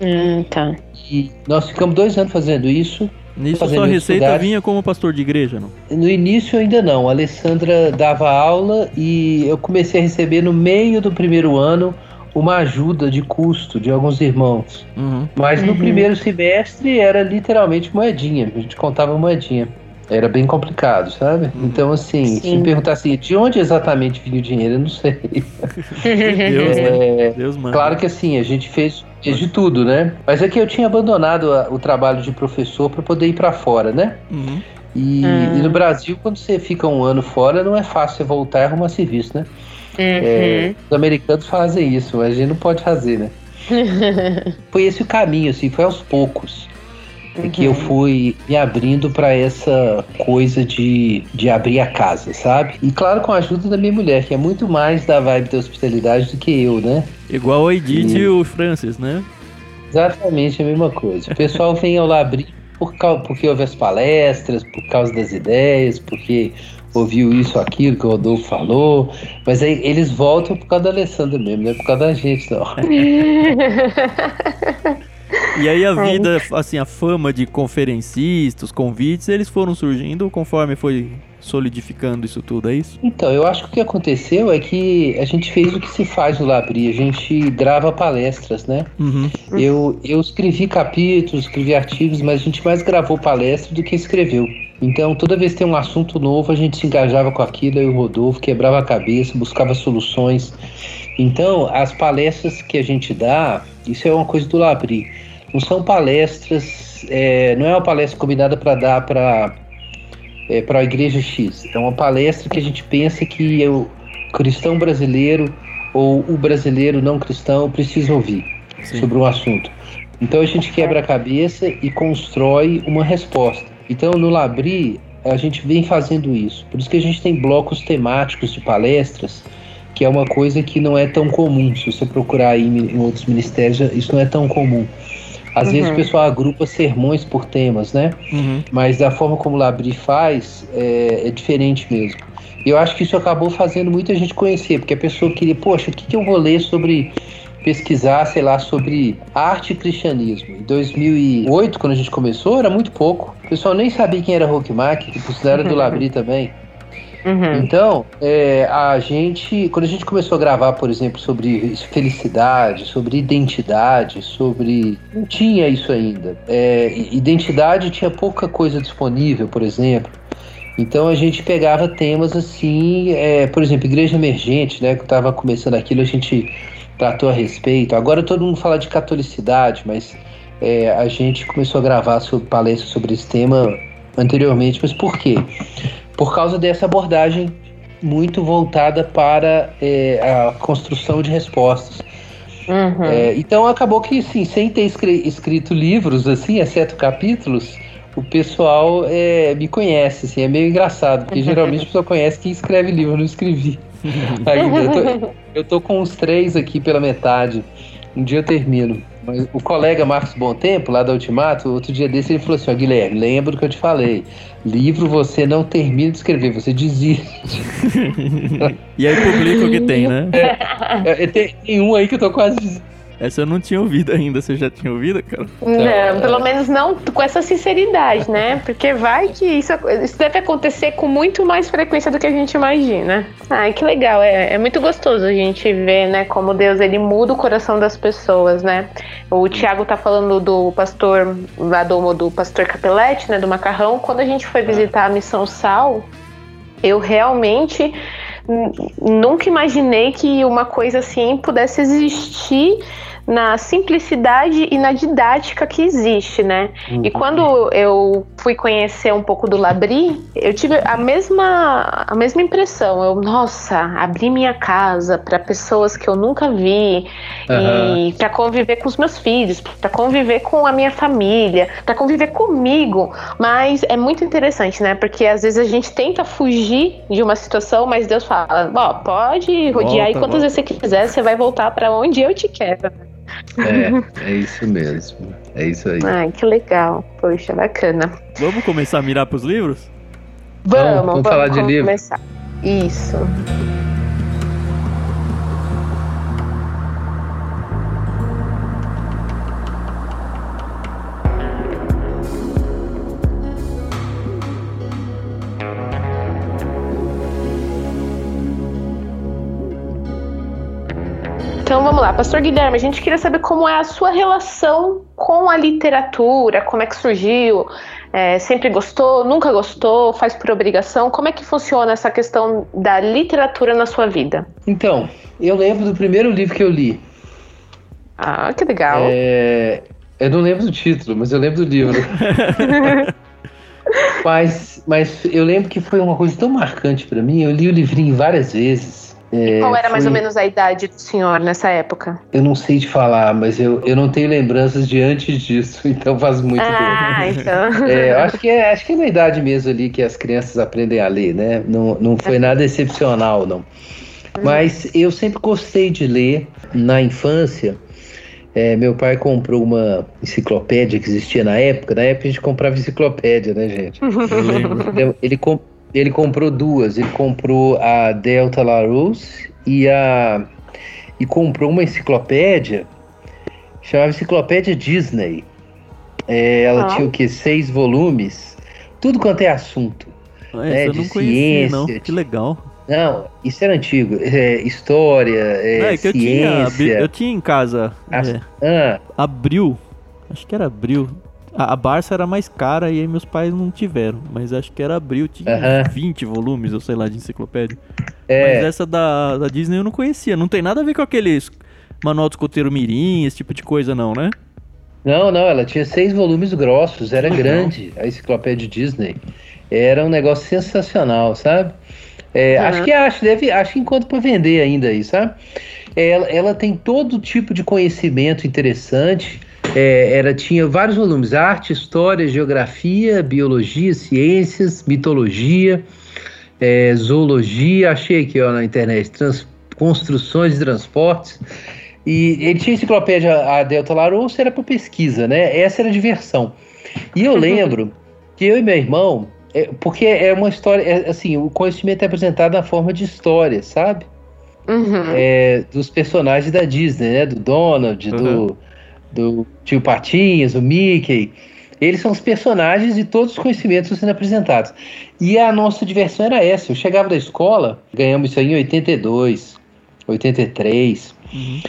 Hum, tá. E nós ficamos dois anos fazendo isso. Nisso sua receita lugares. vinha como pastor de igreja, não? No início ainda não. A Alessandra dava aula e eu comecei a receber no meio do primeiro ano uma ajuda de custo de alguns irmãos. Uhum. Mas no uhum. primeiro semestre era literalmente moedinha. A gente contava moedinha. Era bem complicado, sabe? Uhum. Então, assim, Sim. se me perguntar assim, de onde exatamente vinha o dinheiro, eu não sei. Deus, é, né? Deus manda. Claro que assim, a gente fez, fez de tudo, né? Mas é que eu tinha abandonado a, o trabalho de professor para poder ir para fora, né? Uhum. E, uhum. e, no Brasil, quando você fica um ano fora, não é fácil você voltar e arrumar serviço, né? É, uhum. os americanos fazem isso, mas a gente não pode fazer, né? foi esse o caminho, assim, foi aos poucos uhum. que eu fui me abrindo para essa coisa de, de abrir a casa, sabe? E claro, com a ajuda da minha mulher, que é muito mais da vibe da hospitalidade do que eu, né? Igual o Edith e, e o Francis, né? Exatamente a mesma coisa. O pessoal vem ao Labri por causa, porque houve as palestras, por causa das ideias, porque ouviu isso, aquilo que o Rodolfo falou, mas aí eles voltam por causa da Alessandra mesmo, não é por causa da gente, não. E aí a vida, assim, a fama de conferencistas, convites, eles foram surgindo conforme foi solidificando isso tudo, é isso? Então, eu acho que o que aconteceu é que a gente fez o que se faz no Labri, a gente grava palestras, né? Uhum. Eu, eu escrevi capítulos, escrevi artigos, mas a gente mais gravou palestras do que escreveu. Então, toda vez que tem um assunto novo, a gente se engajava com aquilo, eu e o Rodolfo, quebrava a cabeça, buscava soluções. Então, as palestras que a gente dá, isso é uma coisa do Labri. Não são palestras, é, não é uma palestra combinada para dar para é, para a igreja X. É uma palestra que a gente pensa que o cristão brasileiro ou o brasileiro não cristão precisa ouvir Sim. sobre um assunto. Então a gente quebra a cabeça e constrói uma resposta. Então no Labri a gente vem fazendo isso. Por isso que a gente tem blocos temáticos de palestras, que é uma coisa que não é tão comum. Se você procurar aí em outros ministérios, isso não é tão comum. Às uhum. vezes o pessoal agrupa sermões por temas, né? Uhum. Mas da forma como o Labri faz, é, é, diferente mesmo. E eu acho que isso acabou fazendo muita gente conhecer, porque a pessoa queria, poxa, o que, que eu vou ler sobre pesquisar, sei lá, sobre arte e cristianismo. Em 2008, quando a gente começou, era muito pouco. O pessoal nem sabia quem era Rockmark, que por era do Labri também. Uhum. Então, é, a gente, quando a gente começou a gravar, por exemplo, sobre felicidade, sobre identidade, sobre. Não tinha isso ainda. É, identidade tinha pouca coisa disponível, por exemplo. Então a gente pegava temas assim, é, por exemplo, igreja emergente, né? Que eu estava começando aquilo, a gente tratou a respeito. Agora todo mundo fala de catolicidade, mas é, a gente começou a gravar palestras sobre esse tema anteriormente. Mas por quê? Por causa dessa abordagem muito voltada para é, a construção de respostas. Uhum. É, então acabou que, sim, sem ter escrito livros, assim, exceto capítulos, o pessoal é, me conhece, assim, é meio engraçado, porque geralmente o pessoal conhece quem escreve livro, eu não escrevi ainda. Eu tô, eu tô com uns três aqui pela metade. Um dia eu termino. O colega Marcos Bom Tempo, lá da Ultimato, outro dia desse ele falou assim: ó, Guilherme, lembra do que eu te falei. Livro você não termina de escrever, você desiste. e aí publica o que tem, né? É, é, tem, tem um aí que eu tô quase desistindo essa eu não tinha ouvido ainda. Você já tinha ouvido, cara? Não, pelo menos não com essa sinceridade, né? Porque vai que isso, isso deve acontecer com muito mais frequência do que a gente imagina. Ai, que legal. É, é muito gostoso a gente ver, né, como Deus ele muda o coração das pessoas, né? O Tiago tá falando do pastor, lá do, do pastor Capelete, né, do Macarrão. Quando a gente foi visitar a Missão Sal, eu realmente nunca imaginei que uma coisa assim pudesse existir na simplicidade e na didática que existe, né? Uhum. E quando eu fui conhecer um pouco do Labri, eu tive a mesma, a mesma impressão. Eu, nossa, abri minha casa para pessoas que eu nunca vi uhum. e para conviver com os meus filhos, para conviver com a minha família, para conviver comigo. Mas é muito interessante, né? Porque às vezes a gente tenta fugir de uma situação, mas Deus fala: ó, pode rodear volta, quantas volta. vezes você quiser, você vai voltar para onde eu te quero. É, é isso mesmo. É isso aí. Ai, que legal. Poxa, bacana. Vamos começar a mirar pros livros? Vamos, vamos, vamos falar de livro. começar. Isso. Lá, Pastor Guilherme, a gente queria saber como é a sua relação com a literatura, como é que surgiu, é, sempre gostou, nunca gostou, faz por obrigação, como é que funciona essa questão da literatura na sua vida? Então, eu lembro do primeiro livro que eu li. Ah, que legal. É, eu não lembro do título, mas eu lembro do livro. mas, mas eu lembro que foi uma coisa tão marcante para mim. Eu li o livrinho várias vezes. É, Qual era foi... mais ou menos a idade do senhor nessa época? Eu não sei te falar, mas eu, eu não tenho lembranças de antes disso, então faz muito ah, tempo. então. É, acho, que é, acho que é na idade mesmo ali que as crianças aprendem a ler, né? Não, não foi nada excepcional, não. Hum. Mas eu sempre gostei de ler na infância. É, meu pai comprou uma enciclopédia que existia na época. Na época a gente comprava enciclopédia, né, gente? Ele, comp ele comprou duas. Ele comprou a Delta Larousse e a e comprou uma enciclopédia chamava Enciclopédia Disney. É, ela ah. tinha o que seis volumes, tudo quanto é assunto. Ah, né, de não conhecia, ciência, não. Que legal. Não, isso era antigo. É, história, é, é que ciência. Eu tinha, eu tinha em casa. As, é, ah. Abril. Acho que era abril. A, a Barça era mais cara e aí meus pais não tiveram. Mas acho que era abril, tinha uhum. 20 volumes, ou sei lá, de enciclopédia. É. Mas essa da, da Disney eu não conhecia. Não tem nada a ver com aqueles manual do escoteiro mirim, esse tipo de coisa não, né? Não, não, ela tinha seis volumes grossos, era grande a enciclopédia Disney. Era um negócio sensacional, sabe? É, uhum. Acho que acho, deve, acho que enquanto para vender ainda aí, sabe? Ela, ela tem todo tipo de conhecimento interessante. É, era, tinha vários volumes: arte, história, geografia, biologia, ciências, mitologia, é, zoologia. Achei aqui ó, na internet: trans, construções e transportes. E ele tinha enciclopédia a Delta Larousse, era para pesquisa, né? Essa era a diversão. E eu lembro que eu e meu irmão, é, porque é uma história, é, assim, o conhecimento é apresentado na forma de história, sabe? Uhum. É, dos personagens da Disney, né? Do Donald, uhum. do do tio Patinhas, o Mickey. Eles são os personagens e todos os conhecimentos sendo apresentados. E a nossa diversão era essa. Eu chegava da escola, ganhamos isso aí em 82, 83. Uhum.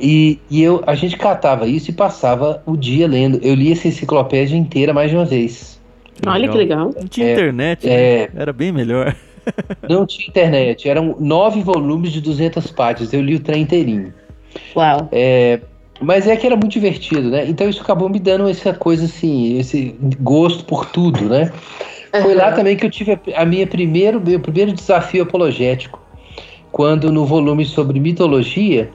E, e eu, a gente catava isso e passava o dia lendo. Eu li essa enciclopédia inteira mais de uma vez. Olha que legal. Não tinha é, internet, é, né? era bem melhor. Não tinha internet. Eram nove volumes de 200 páginas. Eu li o trem inteirinho. Uau. É, mas é que era muito divertido, né? Então isso acabou me dando essa coisa assim, esse gosto por tudo, né? Foi lá também que eu tive a, minha primeiro, meu primeiro desafio apologético. Quando no volume sobre mitologia,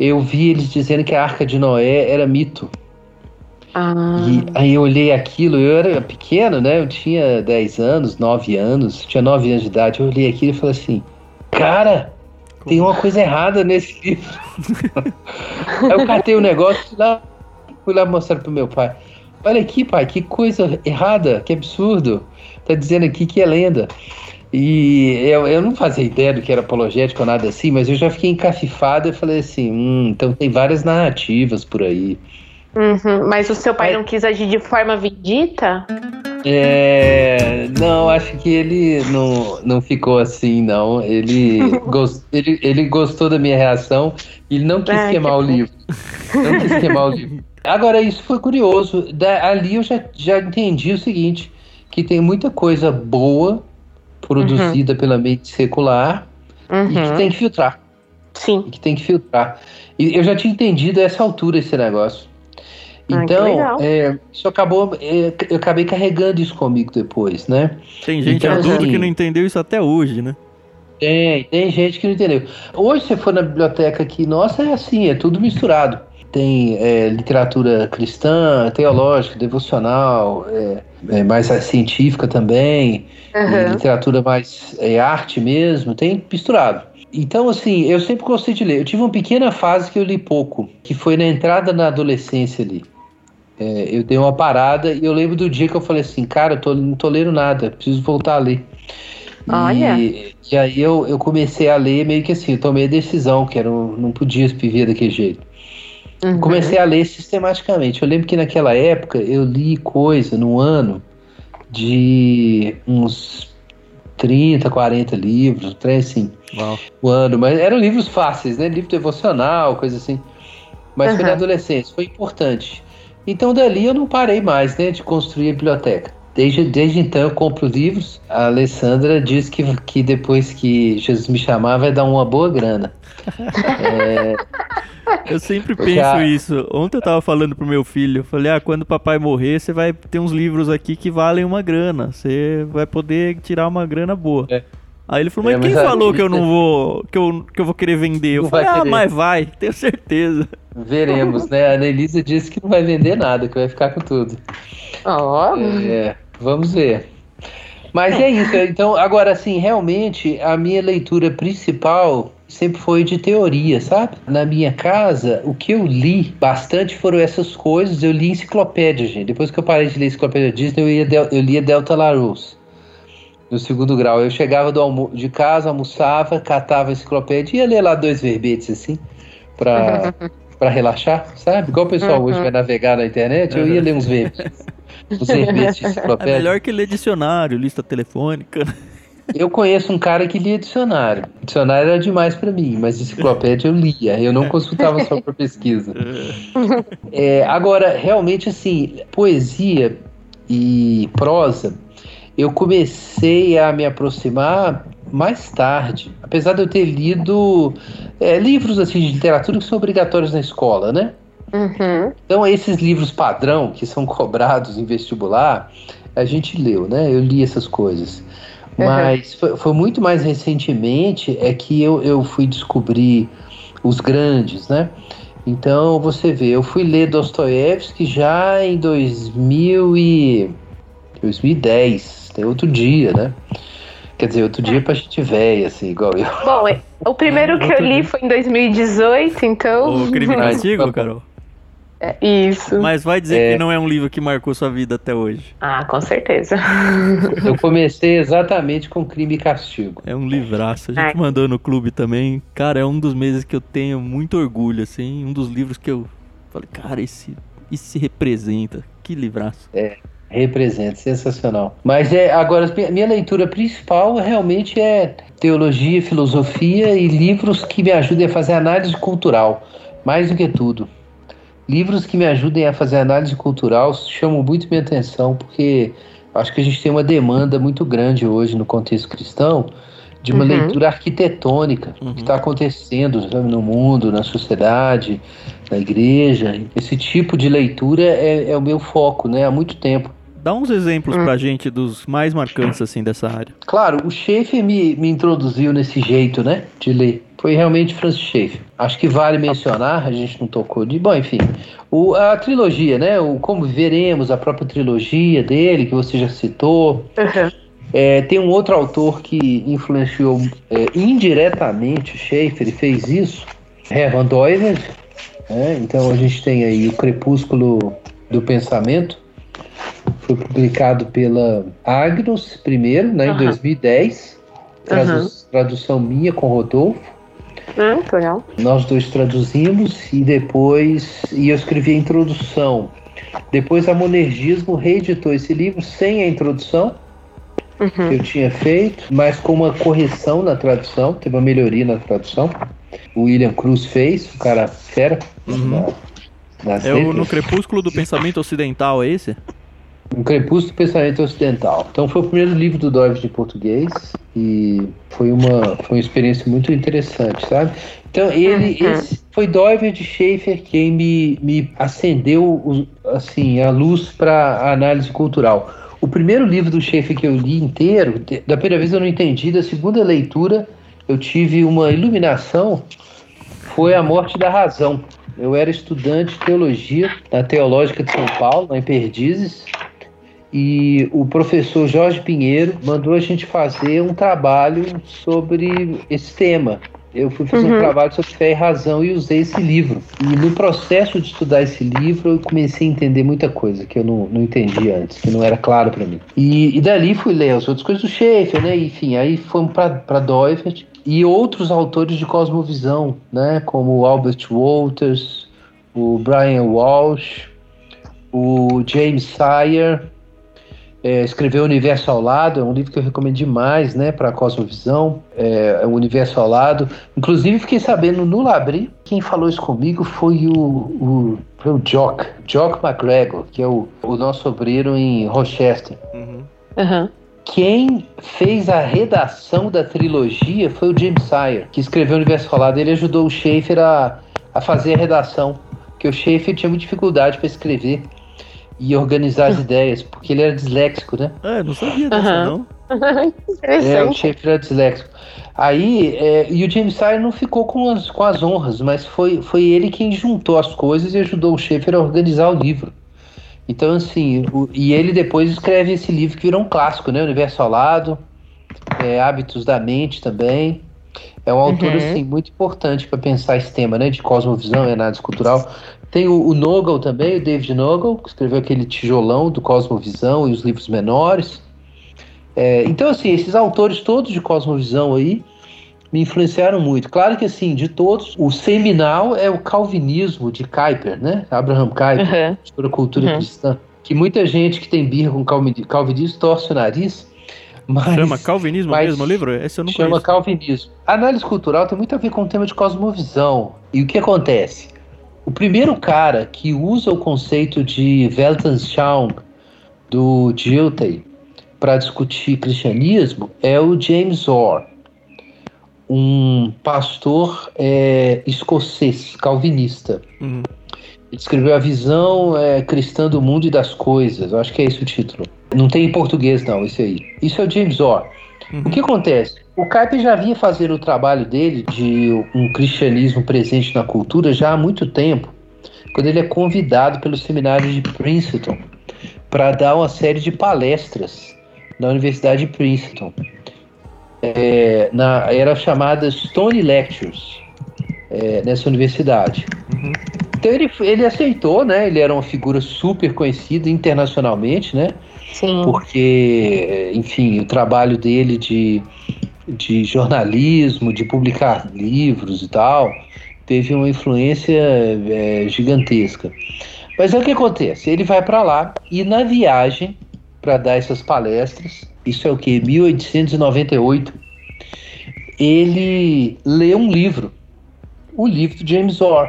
eu vi eles dizendo que a Arca de Noé era mito. Ah. E aí eu olhei aquilo, eu era pequeno, né? Eu tinha 10 anos, 9 anos, tinha 9 anos de idade. Eu olhei aquilo e falei assim: Cara, tem uma coisa errada nesse livro. Aí eu catei o um negócio fui lá, fui lá mostrar pro meu pai. Olha aqui, pai, que coisa errada, que absurdo. Tá dizendo aqui que é lenda. E eu, eu não fazia ideia do que era apologético ou nada assim, mas eu já fiquei encafifado e falei assim: hum, então tem várias narrativas por aí. Uhum, mas o seu pai é... não quis agir de forma vidita? É, não, acho que ele não, não ficou assim, não. Ele, gost, ele, ele gostou da minha reação e ele não quis é, queimar que o livro. Não quis queimar o livro. Agora, isso foi curioso. Da, ali eu já, já entendi o seguinte: que tem muita coisa boa produzida uhum. pela mente secular uhum. e que uhum. tem que filtrar. Sim. E que tem que filtrar. E eu já tinha entendido a essa altura esse negócio. Então, é, isso acabou. É, eu acabei carregando isso comigo depois, né? Tem gente então, adulto assim, que não entendeu isso até hoje, né? Tem, tem gente que não entendeu. Hoje, você for na biblioteca aqui, nossa, é assim, é tudo misturado. Tem é, literatura cristã, teológica, devocional, é, é mais científica também, uhum. literatura mais é, arte mesmo, tem misturado. Então, assim, eu sempre gostei de ler. Eu tive uma pequena fase que eu li pouco, que foi na entrada na adolescência ali. É, eu dei uma parada e eu lembro do dia que eu falei assim, cara, eu tô, não tô lendo nada, preciso voltar a ler. Olha. E, e aí eu, eu comecei a ler meio que assim, eu tomei a decisão, que era, não podia viver daquele jeito. Uhum. Comecei a ler sistematicamente. Eu lembro que naquela época eu li coisa no ano de uns 30, 40 livros, trem assim, Uau. o ano. Mas eram livros fáceis, né? Livro devocional, coisa assim. Mas foi na Uhum. adolescência, foi importante. Então dali eu não parei mais, né, de construir a biblioteca. Desde, desde então eu compro livros. A Alessandra diz que, que depois que Jesus me chamar vai dar uma boa grana. Eu sempre penso já- isso. Ontem eu tava falando pro meu filho, eu falei, ah, quando o papai morrer, você vai ter uns livros aqui que valem uma grana. Você vai poder tirar uma grana boa. É. Aí ele falou, mas É, quem mas a- falou que eu não vou. que eu, que eu vou querer vender? Eu Não falei, vai ah, querer. mas vai, tenho certeza. Veremos, né? A Anelisa disse que não vai vender nada, que vai ficar com tudo. Ó, É, vamos ver. Mas é isso. Então, agora, assim, realmente, a minha leitura principal sempre foi de teoria, sabe? Na minha casa, o que eu li bastante foram essas coisas. Eu li enciclopédia, gente. Depois que eu parei de ler enciclopédia Disney, eu, ia Del- eu lia Delta Larousse. No segundo grau. Eu chegava do almo de casa, almoçava, catava a enciclopédia e ia ler lá dois verbetes, assim, pra, pra relaxar, sabe? Igual o pessoal hoje vai navegar na internet, eu ia ler uns verbetes. Os verbetes de É enciclopédia. melhor que ler dicionário, lista telefônica. Eu conheço um cara que lia dicionário. Dicionário era demais pra mim, mas enciclopédia eu lia. Eu não consultava só por pesquisa. É, agora, realmente, assim, poesia e prosa, eu comecei a me aproximar mais tarde. Apesar de eu ter lido é, livros assim de literatura que são obrigatórios na escola, né? Uhum. Então, esses livros padrão que são cobrados em vestibular, a gente leu, né? Eu li essas coisas. Mas foi, foi muito mais recentemente é que eu, eu fui descobrir os grandes, né? Então, você vê, eu fui ler Dostoiévski já em 2000 e 2010, tem outro dia, né? Quer dizer, outro dia pra gente velha, assim, igual eu. Bom, é- o primeiro que eu li foi em 2018, então. O Crime Castigo, Carol. É isso. Mas vai dizer É. que não é um livro que marcou sua vida até hoje. Ah, com certeza. Eu comecei exatamente com Crime e Castigo. É um livraço. A gente Ai. mandou no clube também. Cara, é um dos meses que eu tenho muito orgulho, assim. Um dos livros que eu falei, cara, esse, isso se representa. Que livraço. Representa, sensacional. Mas é agora minha leitura principal realmente é teologia, filosofia e livros que me ajudem a fazer análise cultural, mais do que tudo. Livros que me ajudem a fazer análise cultural chamam muito minha atenção, porque acho que a gente tem uma demanda muito grande hoje no contexto cristão de uma Uhum. leitura arquitetônica Uhum. que está acontecendo sabe, no mundo, na sociedade, na igreja. Esse tipo de leitura é, é o meu foco, né? Há muito tempo. Dá uns exemplos Hum. pra gente dos mais marcantes, assim, dessa área. Claro, o Schaefer me, me introduziu nesse jeito, né, de ler. Foi realmente Francis Schaefer. Acho que vale mencionar, a gente não tocou de... Bom, enfim, o, a trilogia, né, o Como Veremos, a própria trilogia dele, que você já citou. Uhum. É, tem um outro autor que influenciou é, indiretamente Schaefer e fez isso, Hermann Doiver. Né? Então a gente tem aí o Crepúsculo do Pensamento, foi publicado pela Agnus primeiro, né, em Aham. 2010, tradu- Aham. tradução minha com Rodolfo. Que legal. Nós dois traduzimos e depois e eu escrevi a introdução. Depois a Monergismo reeditou esse livro sem a introdução que Uhum. eu tinha feito, mas com uma correção na tradução, teve uma melhoria na tradução. O William Cruz fez, o cara fera. Uhum. na- nas É o. No Crepúsculo do Pensamento Ocidental, é esse? Um Crepúsculo do Pensamento Ocidental. Então foi o primeiro livro do Doivres em português e foi uma, foi uma experiência muito interessante, sabe? Então ele, Uhum. esse foi Doiver de Schaefer quem me, me acendeu assim a luz para a análise cultural. O primeiro livro do Schaefer que eu li inteiro, da primeira vez eu não entendi, da segunda leitura eu tive uma iluminação, foi A Morte da Razão. Eu era estudante de teologia na Teológica de São Paulo, em Perdizes, e o professor Jorge Pinheiro mandou a gente fazer um trabalho sobre esse tema, eu fui fazer uhum. um trabalho sobre fé e razão e usei esse livro. E no processo de estudar esse livro, eu comecei a entender muita coisa que eu não, não entendi antes, que não era claro para mim. E, e dali fui ler as outras coisas do Schaefer, né? Enfim, aí fomos para Doivert e outros autores de cosmovisão, né? Como o Albert Walters, o Brian Walsh, o James Sire, é, escreveu Universo ao Lado, é um livro que eu recomendo demais, né, para Cosmovisão, é, é o Universo ao Lado. Inclusive, fiquei sabendo no Labri, quem falou isso comigo foi o, o, foi o Jock, Jock McGregor, que é o, o nosso obreiro em Rochester. Uhum. Uhum. Quem fez a redação da trilogia foi o James Sire, que escreveu o Universo ao Lado. Ele ajudou o Schaefer a, a fazer a redação, porque o Schaefer tinha muita dificuldade para escrever e organizar as ideias, porque ele era disléxico, né? É, não sabia dessa, não. é, o Schaefer era disléxico. Aí, é, e o James Sire não ficou com as, com as honras, mas foi, foi ele quem juntou as coisas e ajudou o Schaefer a organizar o livro. Então, assim, o, e ele depois escreve esse livro que virou um clássico, né? Universo ao Lado, é, Hábitos da Mente também. É um autor, uhum. assim, muito importante para pensar esse tema, né? De cosmovisão e análise cultural. Tem o, o Nogel também, o David Nogel, que escreveu aquele tijolão do Cosmovisão e os livros menores. É, então, assim, esses autores todos de Cosmovisão aí me influenciaram muito. Claro que, assim, de todos, o seminal é o calvinismo de Kuyper, né? Abraham Kuyper, uhum. sobre a cultura uhum. cristã. Que muita gente que tem birra com calvinismo torce o nariz. Mas, chama Calvinismo mas mesmo o livro? Esse eu não chama conheço. Calvinismo. A análise cultural tem muito a ver com o tema de cosmovisão. E o que acontece? O primeiro cara que usa o conceito de Weltanschauung do Giltay para discutir cristianismo é o James Orr, um pastor é, escocês, calvinista. Uhum. Ele escreveu a visão é, cristã do mundo e das coisas. Eu acho que é esse o título. Não tem em português, não, isso aí. Isso é o James Orr. Uhum. O que acontece? O Kuyper já vinha fazendo o trabalho dele de um cristianismo presente na cultura já há muito tempo, quando ele é convidado pelo seminário de Princeton para dar uma série de palestras na Universidade de Princeton. É, na, era chamada Stone Lectures é, nessa universidade. Uhum. Então ele, ele aceitou, né? Ele era uma figura super conhecida internacionalmente, né? Sim. Porque, enfim, o trabalho dele de de jornalismo, de publicar livros e tal, teve uma influência é, gigantesca. Mas é o que acontece? Ele vai para lá e na viagem para dar essas palestras, isso é o que? 1898, ele lê um livro, o livro de James Orr,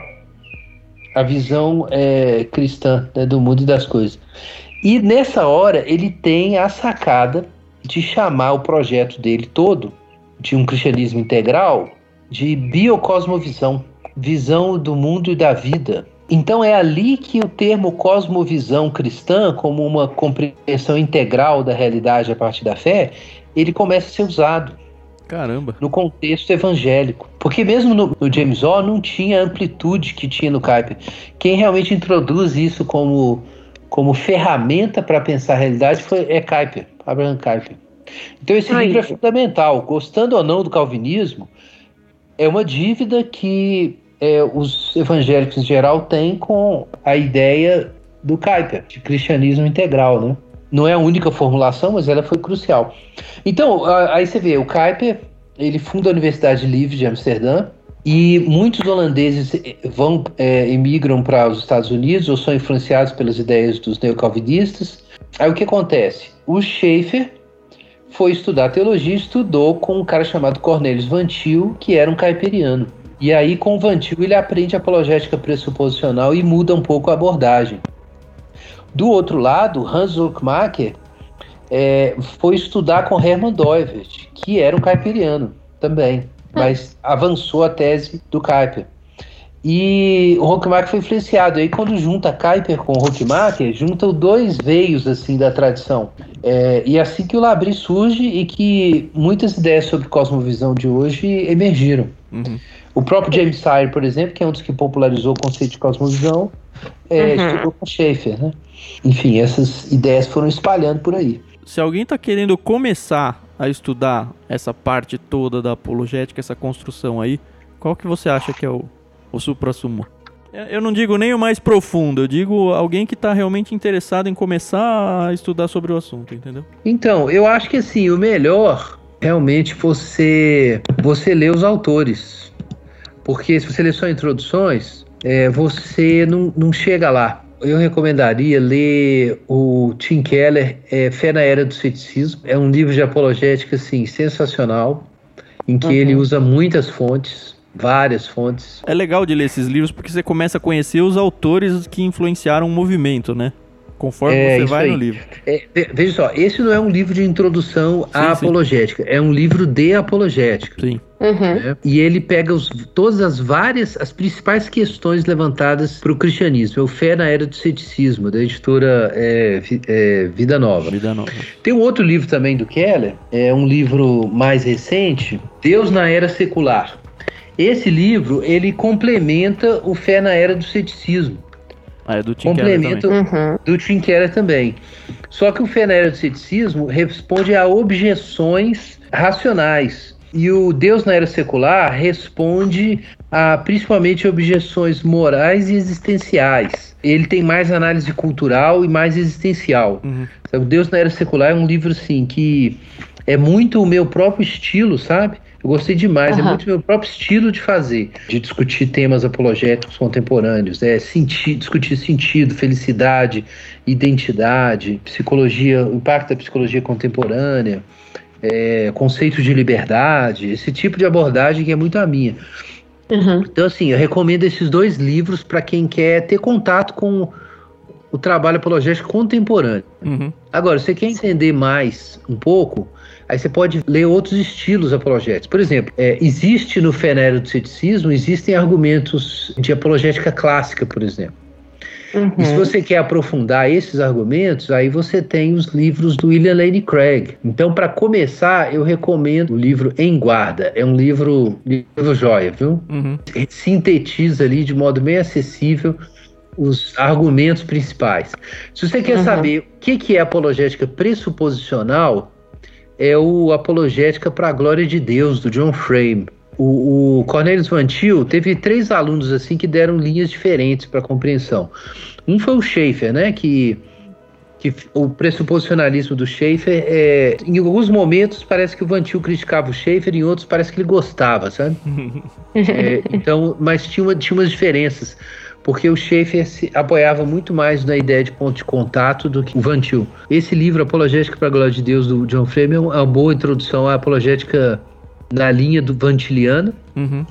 a visão é, cristã né, do mundo e das coisas. E nessa hora ele tem a sacada de chamar o projeto dele todo de um cristianismo integral de biocosmovisão, visão do mundo e da vida. Então é ali que o termo cosmovisão cristã, como uma compreensão integral da realidade a partir da fé, ele começa a ser usado. Caramba. No contexto evangélico. Porque mesmo no, no James O não tinha a amplitude que tinha no Kuyper. Quem realmente introduz isso como, como ferramenta para pensar a realidade foi, é Kuyper, Abraham Kuyper. Então esse Ai. livro é fundamental. Gostando ou não do calvinismo, é uma dívida que é, os evangélicos em geral têm com a ideia do Kuyper, de cristianismo integral, né? Não é a única formulação, mas ela foi crucial. Então, aí você vê, o Kuyper, ele funda a Universidade Livre de Amsterdã, e muitos holandeses eh, vão é, emigram para os Estados Unidos ou são influenciados pelas ideias dos neocalvinistas. Aí o que acontece? O Schaefer foi estudar teologia e estudou com um cara chamado Cornelius Vantil, que era um caipiriano. E aí, com o Vantil, ele aprende apologética pressuposicional e muda um pouco a abordagem. Do outro lado, Hans Urkmacher é, foi estudar com Hermann Doivert, que era um caipiriano também, mas avançou a tese do Kuyper. E o Rockmacher foi influenciado. Aí quando junta Kuyper com o Rockmacher, juntam dois veios assim da tradição. É, e é assim que o Labri surge e que muitas ideias sobre cosmovisão de hoje emergiram. Uhum. O próprio James Sire, por exemplo, que é um dos que popularizou o conceito de cosmovisão, é, uhum. estudou com Schaeffer, né? Enfim, essas ideias foram espalhando por aí. Se alguém está querendo começar a estudar essa parte toda da apologética, essa construção aí, Qual que você acha que é o, o supra-sumo? Eu não digo nem o mais profundo, eu digo alguém que está realmente interessado em começar a estudar sobre o assunto, entendeu? Então, eu acho que assim, o melhor realmente você você ler os autores. Porque se você ler só introduções, é, você não, não chega lá. Eu recomendaria ler o Tim Keller, é, Fé na Era do Ceticismo. É um livro de apologética assim, sensacional, em que uhum. ele usa muitas fontes várias fontes. É legal de ler esses livros porque você começa a conhecer os autores que influenciaram o movimento, né? Conforme é, você vai aí. no livro. É, veja só, esse não é um livro de introdução sim, à sim. apologética, é um livro de apologética. Sim. Uhum. Né? E ele pega os, todas as várias, as principais questões levantadas para o cristianismo. É o Fé na Era do Ceticismo, da editora é, é, Vida Nova. Vida Nova. Tem um outro livro também do Keller, é um livro mais recente, Deus na Era Secular. Esse livro, ele complementa o Fé na Era do Ceticismo. Ah, é do Tim Complemento uhum. do Tim Keller também. Só que o Fé na Era do Ceticismo responde a objeções racionais. E o Deus na Era Secular responde a principalmente objeções morais e existenciais. Ele tem mais análise cultural e mais existencial. Uhum. O Deus na Era Secular é um livro assim que é muito o meu próprio estilo, sabe? Eu gostei demais, uhum. é muito meu próprio estilo de fazer, de discutir temas apologéticos contemporâneos, é senti discutir sentido, felicidade, identidade, psicologia, o impacto da psicologia contemporânea, é, conceitos de liberdade, esse tipo de abordagem que é muito a minha. Uhum. Então, assim, eu recomendo esses dois livros para quem quer ter contato com o trabalho apologético contemporâneo. Uhum. Agora, você quer entender mais um pouco, Aí você pode ler outros estilos apologéticos. Por exemplo, é, existe no Fenério do Ceticismo, existem argumentos de apologética clássica, por exemplo. Uhum. E se você quer aprofundar esses argumentos, aí você tem os livros do William Lane Craig. Então, para começar, eu recomendo o livro Em Guarda. É um livro, livro joia, viu? Uhum. Sintetiza ali de modo bem acessível os argumentos principais. Se você quer uhum. saber o que é apologética pressuposicional, é o Apologética para a Glória de Deus, do John Frame. O, o Cornelius Van Til teve três alunos assim que deram linhas diferentes para compreensão. Um foi o Schaefer, né, que, que o pressuposicionalismo do Schaefer, é, em alguns momentos parece que o Van Til criticava o Schaefer, em outros parece que ele gostava, sabe? é, então, mas tinha, uma, tinha umas diferenças porque o Schaefer se apoiava muito mais na ideia de ponto de contato do que o Van Til. Esse livro, Apologética para a Glória de Deus, do John Frame, é uma boa introdução à apologética na linha do Vantiliano. Uhum.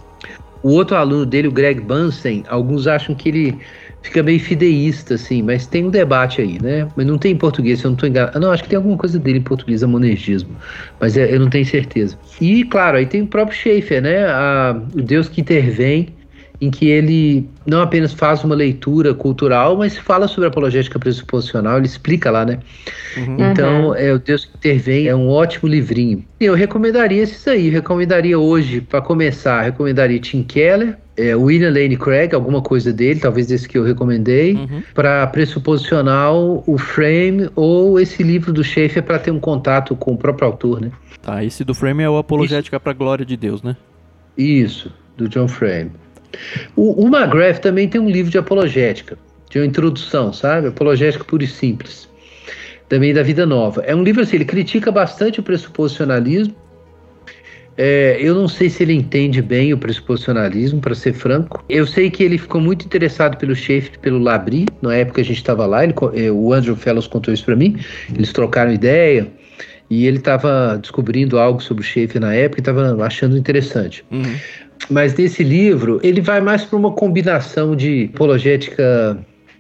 O outro aluno dele, o Greg Bunsen, alguns acham que ele fica meio fideísta, assim, mas tem um debate aí, né? Mas não tem em português, se eu não estou enganado. Não, acho que tem alguma coisa dele em português, a monergismo, mas é, eu não tenho certeza. E, claro, aí tem o próprio Schaefer, né? A, o Deus que intervém em que ele não apenas faz uma leitura cultural, mas fala sobre apologética pressuposicional, ele explica lá, né? Uhum. Então, uhum. é, o Deus que intervém é um ótimo livrinho. Eu recomendaria esses aí, eu recomendaria hoje, para começar, recomendaria Tim Keller, é, William Lane Craig, alguma coisa dele, talvez esse que eu recomendei, uhum. para pressuposicional, o Frame ou esse livro do Schaefer para ter um contato com o próprio autor, né? Tá, esse do Frame é o Apologética para a Glória de Deus, né? Isso, do John Frame. O, o McGrath também tem um livro de apologética, de uma introdução, sabe? Apologética pura e simples. Também da Vida Nova. É um livro assim, ele critica bastante o pressuposicionalismo. É, eu não sei se ele entende bem o pressuposicionalismo, para ser franco. Eu sei que ele ficou muito interessado pelo Schaeffer e pelo Labrie. Na época a gente estava lá, ele, é, o Andrew Fellows contou isso para mim. Eles trocaram ideia e ele estava descobrindo algo sobre o Schaeffer na época e estava achando interessante. Uhum. Mas nesse livro, ele vai mais para uma combinação de apologética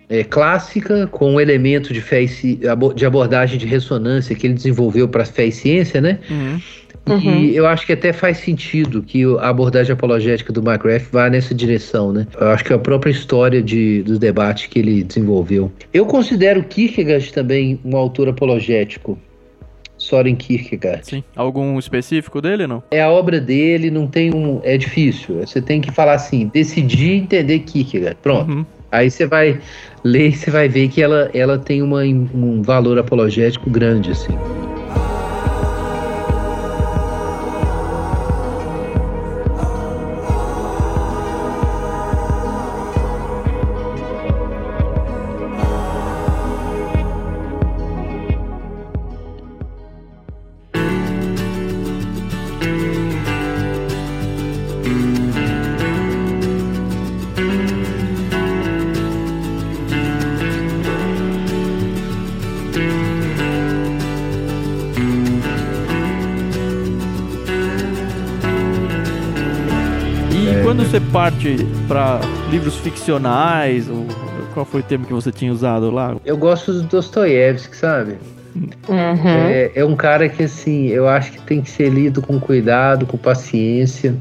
é, clássica com um elemento de, fé e, de abordagem de ressonância que ele desenvolveu para fé e ciência, né? Uhum. E uhum. eu acho que até faz sentido que a abordagem apologética do McGrath vá nessa direção, né? Eu acho que a própria história de, do debate que ele desenvolveu. Eu considero Kierkegaard também um autor apologético. Soren Kierkegaard. Sim. Algum específico dele, não? É a obra dele, não tem um. É difícil. Você tem que falar assim, decidir entender Kierkegaard. Pronto. Uhum. Aí você vai ler e você vai ver que ela, ela tem uma, um valor apologético grande, assim. Parte para livros ficcionais, ou qual foi o termo que você tinha usado lá? Eu gosto do Dostoiévski, sabe? Uhum. É, é, um cara que, assim, eu acho que tem que ser lido com cuidado, com paciência.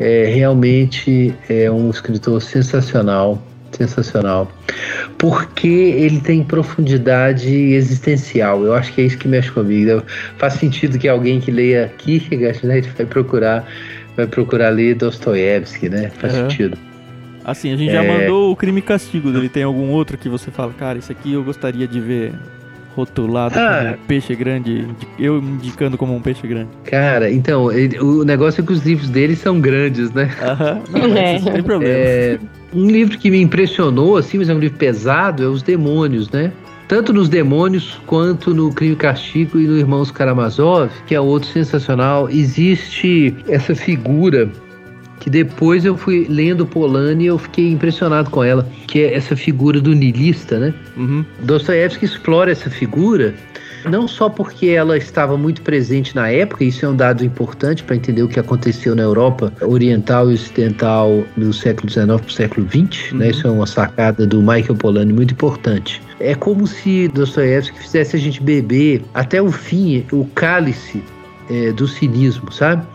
É, realmente é um escritor sensacional, sensacional. Porque ele tem profundidade existencial. Eu acho que é isso que mexe comigo. Faz sentido que alguém que leia Kierkegaard né, vai procurar, vai procurar ler Dostoiévski, né? Faz uhum. sentido. Assim, a gente é... já mandou o Crime e Castigo dele. Tem algum outro que você fala, cara, isso aqui eu gostaria de ver rotulado ah, como peixe grande, eu indicando como um peixe grande. Cara, então, o negócio é que os livros dele são grandes, né? Aham, não, é. não tem problema. É, um livro que me impressionou, assim, mas é um livro pesado, é Os Demônios, né? Tanto nos Demônios quanto no Crime e Castigo e no Irmãos Karamazov, que é outro sensacional, existe essa figura que depois eu fui lendo Polanyi e eu fiquei impressionado com ela, que é essa figura do niilista, né? Uhum. Dostoiévski explora essa figura não só porque ela estava muito presente na época, isso é um dado importante para entender o que aconteceu na Europa oriental e ocidental do século XIX para o século XX, né? uhum. né? Isso é uma sacada do Michael Polanyi muito importante. É como se Dostoiévski fizesse a gente beber até o fim o cálice é, do cinismo, sabe?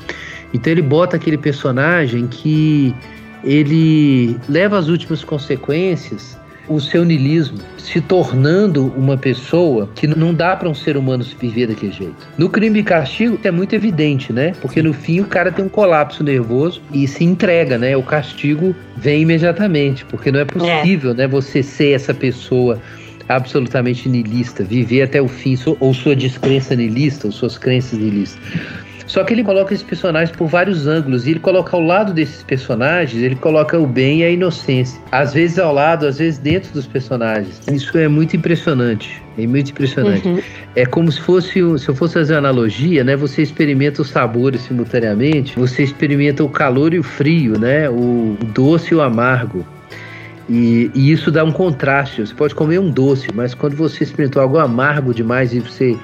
Então ele bota aquele personagem que ele leva as últimas consequências o seu nilismo, se tornando uma pessoa que não dá para um ser humano viver daquele jeito. No crime e castigo é muito evidente, né? Porque no fim o cara tem um colapso nervoso e se entrega, né? O castigo vem imediatamente, porque não é possível, é. né, você ser essa pessoa absolutamente nilista, viver até o fim, ou sua descrença nilista, ou suas crenças nilistas. Só que ele coloca esses personagens por vários ângulos e ele coloca ao lado desses personagens, ele coloca o bem e a inocência. Às vezes ao lado, às vezes dentro dos personagens. Isso é muito impressionante. É muito impressionante. Uhum. É como se fosse, se eu fosse fazer uma analogia, né? Você experimenta os sabores simultaneamente, você experimenta o calor e o frio, né? O doce e o amargo. E, e, isso dá um contraste. Você pode comer um doce, mas quando você experimentou algo amargo demais e você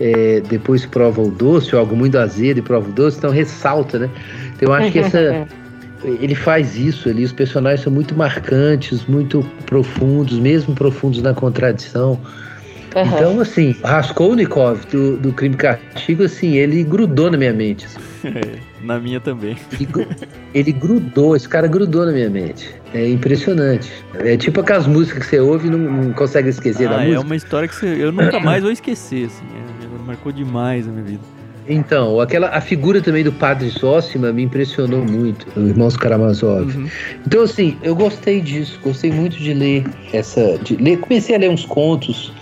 é, depois prova o doce, ou algo muito azedo e prova o doce, então ressalta, né? Então eu acho que essa. ele faz isso ali, os personagens são muito marcantes, muito profundos, mesmo profundos na contradição. Uhum. Então, assim, Raskolnikov do, do Crime Castigo, assim, ele grudou na minha mente. Assim. na minha também. Ele, ele, grudou, esse cara grudou na minha mente. É impressionante. É tipo aquelas músicas que você ouve e não, não consegue esquecer ah, da é música. É uma história que você, eu nunca mais vou esquecer, assim. É, marcou demais a minha vida. Então, aquela, a figura também do Padre Zóssima me impressionou muito, o Irmãos Karamazov. Uhum. Então, assim, eu gostei disso, gostei muito de ler essa. De ler, comecei a ler uns contos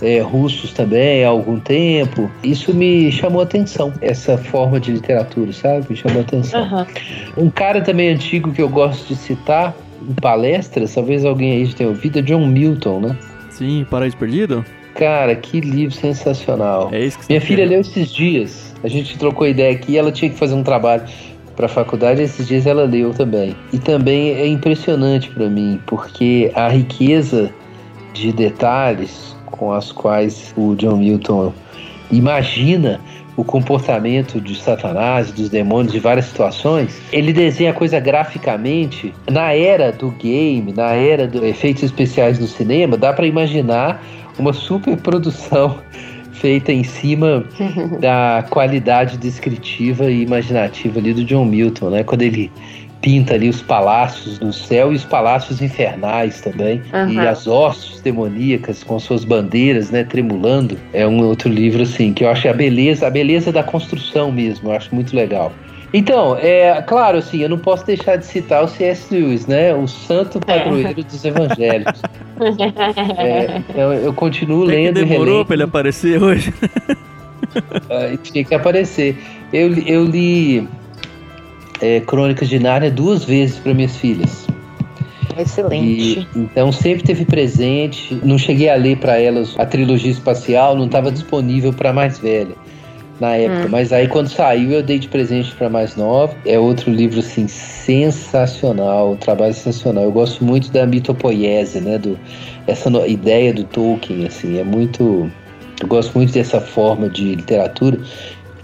é, russos também há algum tempo. Isso me chamou a atenção, essa forma de literatura, sabe? Me chamou a atenção. Uhum. Um cara também antigo que eu gosto de citar em palestras, talvez alguém aí já tenha ouvido, é John Milton, né? Sim, Paraíso Perdido? Cara, que livro sensacional. É isso que Minha filha leu esses dias. A gente trocou ideia aqui, ela tinha que fazer um trabalho para a faculdade, esses dias ela leu também. E também é impressionante para mim, porque a riqueza de detalhes com as quais o John Milton imagina o comportamento de Satanás, dos demônios, de várias situações, ele desenha a coisa graficamente. Na era do game, na era dos efeitos especiais do cinema, dá para imaginar uma super produção feita em cima da qualidade descritiva e imaginativa ali do John Milton, né? Quando ele pinta ali os palácios do céu e os palácios infernais também. Uhum. E as hostes demoníacas com suas bandeiras, né, tremulando. É um outro livro, assim, que eu acho a beleza, a beleza da construção mesmo, eu acho muito legal. Então, é claro, assim, eu não posso deixar de citar o C.S. Lewis, né? O santo padroeiro é. dos evangelhos. é, então, eu continuo Tem lendo que demorou para ele aparecer hoje. é, tinha que aparecer. Eu, eu li é, Crônicas de Nárnia duas vezes para minhas filhas. Excelente. E, então sempre teve presente. Não cheguei a ler para elas a trilogia espacial, não estava disponível para mais velha na época. Hum. Mas aí quando saiu eu dei de presente para mais nova. É outro livro assim sensacional, um trabalho sensacional. Eu gosto muito da mitopoiese, né? Do essa no, ideia do Tolkien, assim, é muito. Eu gosto muito dessa forma de literatura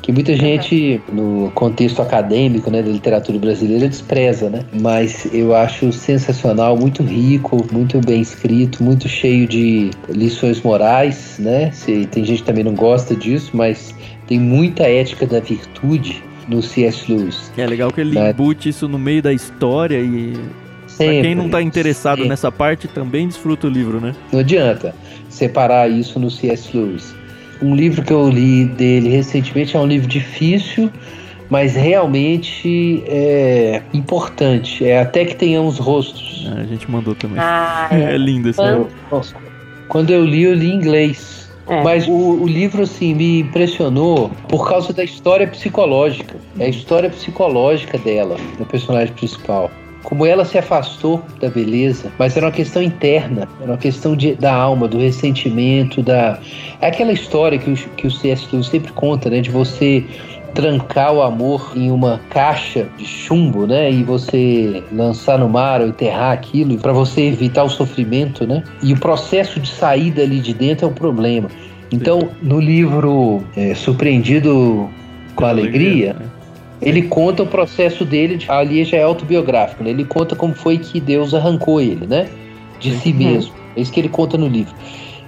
que muita gente no contexto acadêmico, né, da literatura brasileira despreza, né? Mas eu acho sensacional, muito rico, muito bem escrito, muito cheio de lições morais, né? Se, tem gente que também não gosta disso, mas tem muita ética da virtude no C.S. Lewis. É legal que ele embute isso no meio da história e Sempre, pra quem não está interessado sempre. nessa parte também desfruta o livro, né? Não adianta separar isso no C.S. Lewis. Um livro que eu li dele recentemente é um livro difícil, mas realmente é importante. É até que tenhamos rostos. Ah, a gente mandou também. Ah, é. é lindo esse livro. Quando eu li, eu li em inglês. É. Mas o, o, livro, assim, me impressionou por causa da história psicológica. É a história psicológica dela, do personagem principal. Como ela se afastou da beleza, mas era uma questão interna, era uma questão de, da alma, do ressentimento, da. É aquela história que o, que o C.S. Lewis sempre conta, né? De você trancar o amor em uma caixa de chumbo, né? E você lançar no mar ou enterrar aquilo para você evitar o sofrimento, né? E o processo de saída ali de dentro é o problema. Então, no livro é, Surpreendido com Alegria, alegria né? ele conta o processo dele, de, ali já é autobiográfico, né? Ele conta como foi que Deus arrancou ele, né? De si mesmo. É isso que ele conta no livro.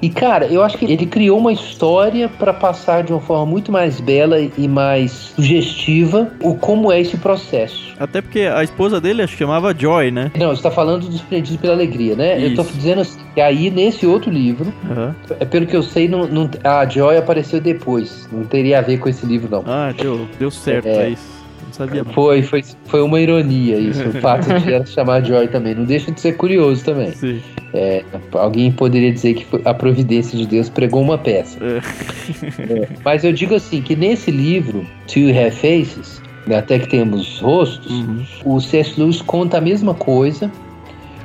E cara, eu acho que ele criou uma história para passar de uma forma muito mais bela e mais sugestiva o como é esse processo. Até porque a esposa dele acho que chamava Joy, né? Não, você tá falando dos Prendidos pela Alegria, né? Isso. Eu tô dizendo assim, que aí nesse outro livro, uhum. é pelo que eu sei, não, não, a Joy apareceu depois. Não teria a ver com esse livro, não. Ah, deu, deu certo, é, é isso sabia. Foi, foi, foi uma ironia isso, o fato de ela chamar Joy também. Não deixa de ser curioso também. Sim. É, alguém poderia dizer que a providência de Deus pregou uma peça. É. É, mas eu digo assim, que nesse livro, You Have Faces, né, até que temos rostos, uhum. o C.S. Lewis conta a mesma coisa,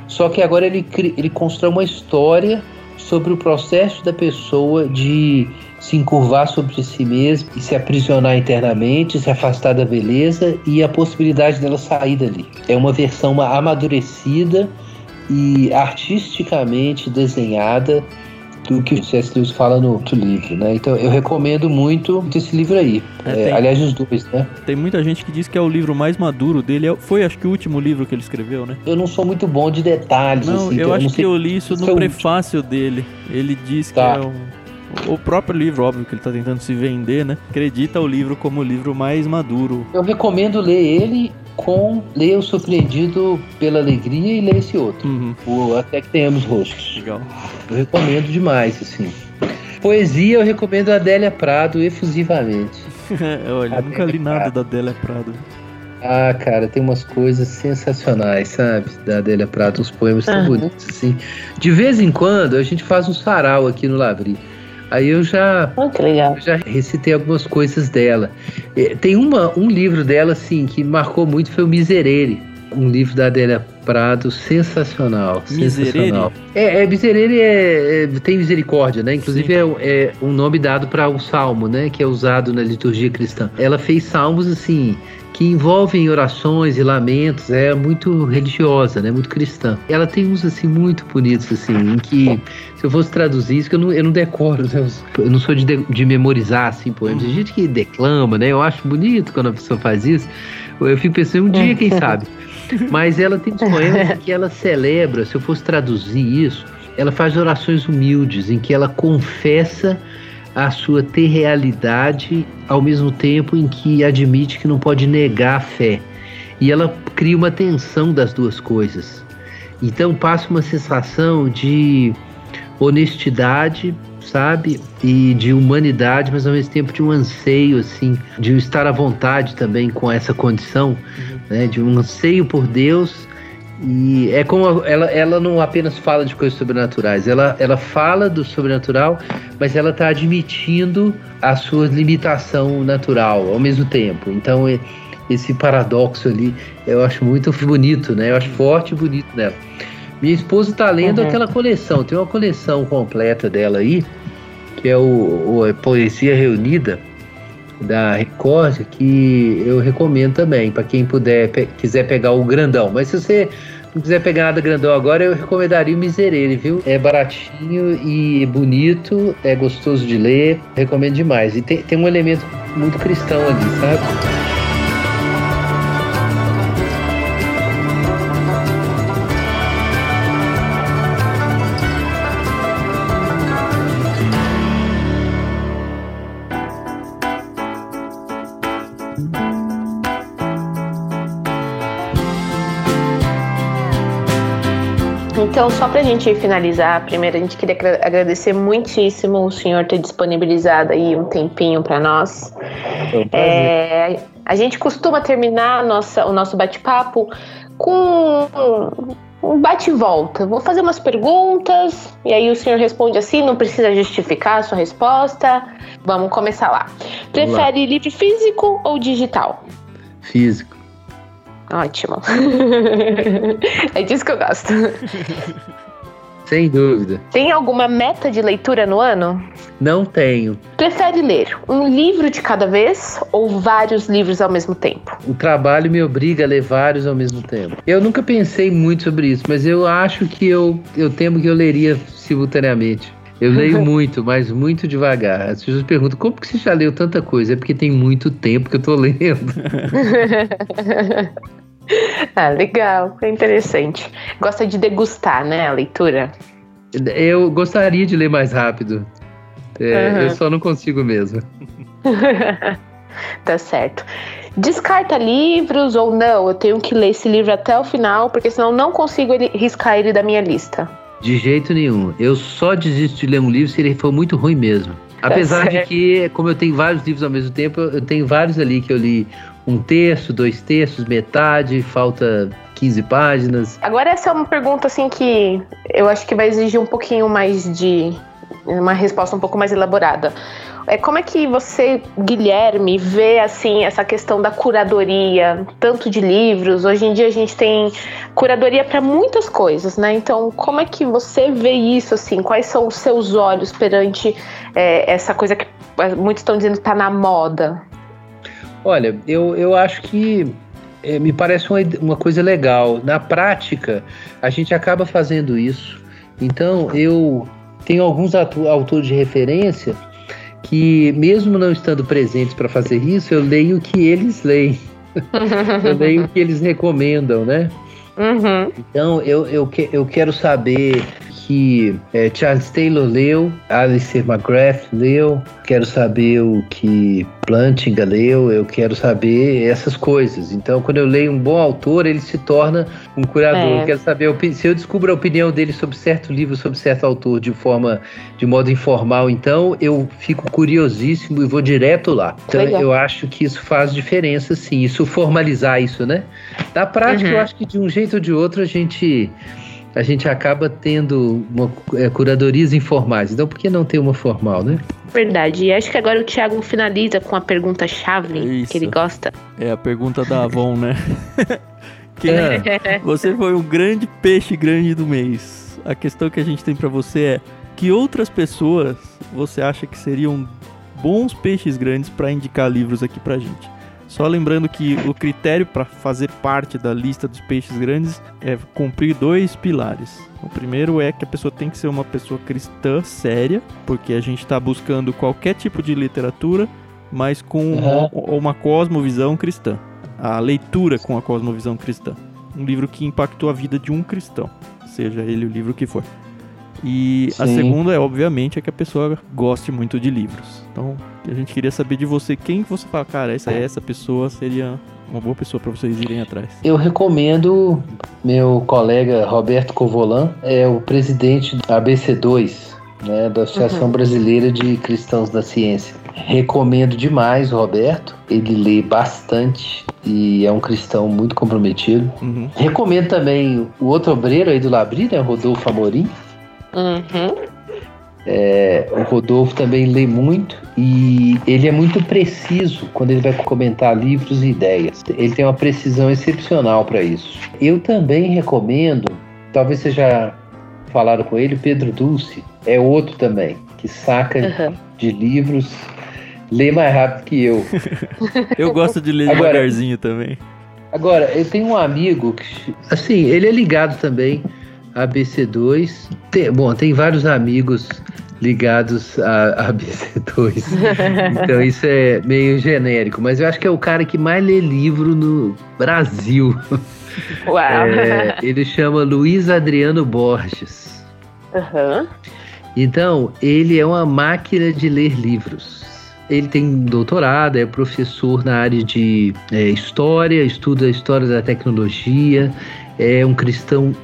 só que agora ele, ele constrói uma história sobre o processo da pessoa de se encurvar sobre si mesmo e se aprisionar internamente, se afastar da beleza e a possibilidade dela sair dali. É uma versão amadurecida e artisticamente desenhada do que o C.S. Lewis fala no outro livro, né? Então eu recomendo muito esse livro aí. É, é, aliás, os dois, né? Tem muita gente que diz que é o livro mais maduro dele. É foi, acho que, o último livro que ele escreveu, né? Eu não sou muito bom de detalhes. Não, assim, eu acho eu que eu li isso no prefácio dele. Ele diz tá. que é um o próprio livro, óbvio que ele está tentando se vender, né? Acredita o livro como o livro mais maduro. Eu recomendo ler ele com ler o Surpreendido pela Alegria e ler esse outro. Uhum. O Até que Tenhamos Rostos. Legal. Eu recomendo demais, assim. Poesia, eu recomendo a Adélia Prado efusivamente. Olha, eu nunca li nada da Adélia Prado. Ah, cara, tem umas coisas sensacionais, sabe? Da Adélia Prado, uns poemas tão bonitos, assim. De vez em quando, a gente faz um sarau aqui no Lavri. Aí eu já, oh, eu já recitei algumas coisas dela. É, tem uma, um livro dela, assim, que marcou muito, foi o Miserere. Um livro da Adélia Prado sensacional. Miserere? Sensacional. É, é Miserere é, é, tem misericórdia, né? Inclusive é, é, um nome dado para o salmo, né? Que é usado na liturgia cristã. Ela fez salmos assim que envolvem orações e lamentos, é muito religiosa, né? Muito cristã. Ela tem uns assim muito bonitos assim, em que se eu fosse traduzir isso, que eu não, eu não decoro, né? eu não sou de, de memorizar assim poemas. Tem gente que declama, né? Eu acho bonito quando a pessoa faz isso. Eu fico pensando um dia, quem sabe. Mas ela tem uns poemas que ela celebra, se eu fosse traduzir isso, ela faz orações humildes em que ela confessa a sua ter realidade ao mesmo tempo em que admite que não pode negar a fé. E ela cria uma tensão das duas coisas. Então passa uma sensação de honestidade, sabe? E de humanidade, mas ao mesmo tempo de um anseio, assim, de estar à vontade também com essa condição, uhum. né? De um anseio por Deus e é como ela, ela não apenas fala de coisas sobrenaturais, ela, ela fala do sobrenatural, mas ela está admitindo a sua limitação natural ao mesmo tempo. Então, esse paradoxo ali eu acho muito bonito, né? Eu acho forte e bonito nela. Minha esposa está lendo uhum. aquela coleção, tem uma coleção completa dela aí, que é o, o Poesia Reunida da Record que eu recomendo também para quem puder pe quiser pegar o grandão. Mas se você não quiser pegar nada grandão agora, eu recomendaria o Miserere, viu? É baratinho e bonito, é gostoso de ler, recomendo demais. E tem, tem um elemento muito cristão ali, sabe? Então, só para a gente finalizar, primeiro a gente queria agradecer muitíssimo o senhor ter disponibilizado aí um tempinho para nós. É, a gente costuma terminar nossa, o nosso bate-papo com um bate-volta. Vou fazer umas perguntas e aí o senhor responde assim, não precisa justificar a sua resposta. Vamos começar lá. Prefere lá. livro físico ou digital? Físico. Ótimo. é disso que eu gosto. Sem dúvida. Tem alguma meta de leitura no ano? Não tenho. Prefere ler um livro de cada vez ou vários livros ao mesmo tempo? O trabalho me obriga a ler vários ao mesmo tempo. Eu nunca pensei muito sobre isso, mas eu acho que eu, eu temo que eu leria simultaneamente. Eu leio muito, mas muito devagar. As pessoas perguntam, como que você já leu tanta coisa? É porque tem muito tempo que eu tô lendo. ah, legal, é interessante. Gosta de degustar, né, a leitura? Eu gostaria de ler mais rápido. É, uhum. Eu só não consigo mesmo. tá certo. Descarta livros ou não? Eu tenho que ler esse livro até o final, porque senão não consigo ele, riscar ele da minha lista. De jeito nenhum. Eu só desisto de ler um livro se ele for muito ruim mesmo. Tá Apesar de que, como eu tenho vários livros ao mesmo tempo, eu tenho vários ali que eu li um terço, dois terços, metade, falta 15 páginas. Agora essa é uma pergunta assim que eu acho que vai exigir um pouquinho mais de uma resposta um pouco mais elaborada. É, como é que você, Guilherme, vê assim essa questão da curadoria, tanto de livros? Hoje em dia a gente tem curadoria para muitas coisas, né? Então, como é que você vê isso assim? Quais são os seus olhos perante é, essa coisa que muitos estão dizendo está na moda? Olha, eu, eu acho que é, me parece uma, uma coisa legal. Na prática, a gente acaba fazendo isso. Então, eu tenho alguns autores de referência que, mesmo não estando presentes para fazer isso, eu leio o que eles leem. eu leio o que eles recomendam, né? Uhum. Então, eu, eu, que, eu quero saber que é, Charles Taylor leu, Alistair McGrath leu, quero saber o que Plantinga leu, eu quero saber essas coisas. Então, quando eu leio um bom autor, ele se torna um curador. É. Eu quero saber se eu descubro a opinião dele sobre certo livro, sobre certo autor, de forma, de modo informal, então eu fico curiosíssimo e vou direto lá. Então, Legal. eu acho que isso faz diferença, sim. Isso formalizar isso, né? Na prática, uhum. eu acho que de um jeito ou de outro a gente a gente acaba tendo uma, é, curadorias informais. Então, por que não ter uma formal, né? Verdade. E acho que agora o Thiago finaliza com a pergunta-chave que ele gosta. É a pergunta da Avon, né? que é. Você foi um grande peixe grande do mês. A questão que a gente tem para você é que outras pessoas você acha que seriam bons peixes grandes para indicar livros aqui pra gente? Só lembrando que o critério para fazer parte da lista dos peixes grandes é cumprir dois pilares. O primeiro é que a pessoa tem que ser uma pessoa cristã séria, porque a gente está buscando qualquer tipo de literatura, mas com uhum. uma, cosmovisão cristã. A leitura com a cosmovisão cristã. Um livro que impactou a vida de um cristão, seja ele o livro que for. E Sim. a segunda é, obviamente, é que a pessoa goste muito de livros. Então, a gente queria saber de você quem você fala, cara, essa essa pessoa seria uma boa pessoa para vocês irem atrás. Eu recomendo meu colega Roberto Covolan, é o presidente da ABC2, né, da Associação uhum. Brasileira de Cristãos da Ciência. Recomendo demais o Roberto. Ele lê bastante e é um cristão muito comprometido. Uhum. Recomendo também o outro obreiro aí do Labri, né, Rodolfo Amorim. Uhum. É, o Rodolfo também lê muito e ele é muito preciso quando ele vai comentar livros e ideias. Ele tem uma precisão excepcional para isso. Eu também recomendo, talvez vocês já falaram com ele, Pedro Dulce é outro também que saca uhum. de livros, lê mais rápido que eu. eu gosto de ler agora, devagarzinho também. Agora, eu tenho um amigo que, assim, ele é ligado também ABC2. Tem, bom, tem vários amigos ligados a, a ABC2. então isso é meio genérico, mas eu acho que é o cara que mais lê livro no Brasil. Uau! É, ele chama Luiz Adriano Borges. Uhum. Então, ele é uma máquina de ler livros. Ele tem doutorado, é professor na área de é, história, estuda a história da tecnologia, é um cristão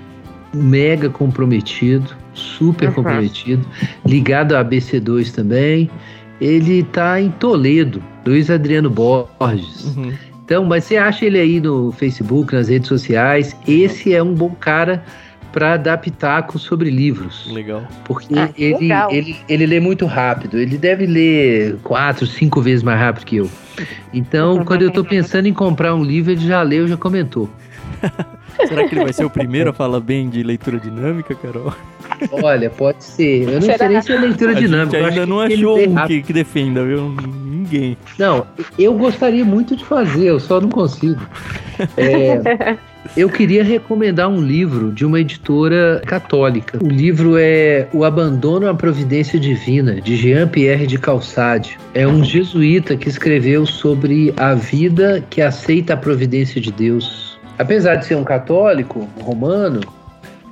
mega comprometido, super uhum. comprometido, ligado à ABC2 também. Ele está em Toledo, Luiz Adriano Borges. Uhum. Então, mas você acha ele aí no Facebook, nas redes sociais? Esse é um bom cara para dar pitaco sobre livros. Legal. Porque ah, ele, legal. Ele, ele lê muito rápido. Ele deve ler quatro, cinco vezes mais rápido que eu. Então, quando eu estou pensando em comprar um livro, ele já leu, já comentou. Será que ele vai ser o primeiro a falar bem de leitura dinâmica, Carol? Olha, pode ser. Eu não Será? sei nem se é leitura a dinâmica. Gente ainda não achou um que, que defenda, viu? Ninguém. Não, eu gostaria muito de fazer, eu só não consigo. É, eu queria recomendar um livro de uma editora católica. O livro é O Abandono à Providência Divina, de Jean-Pierre de Calçade. É um jesuíta que escreveu sobre a vida que aceita a providência de Deus. Apesar de ser um católico romano,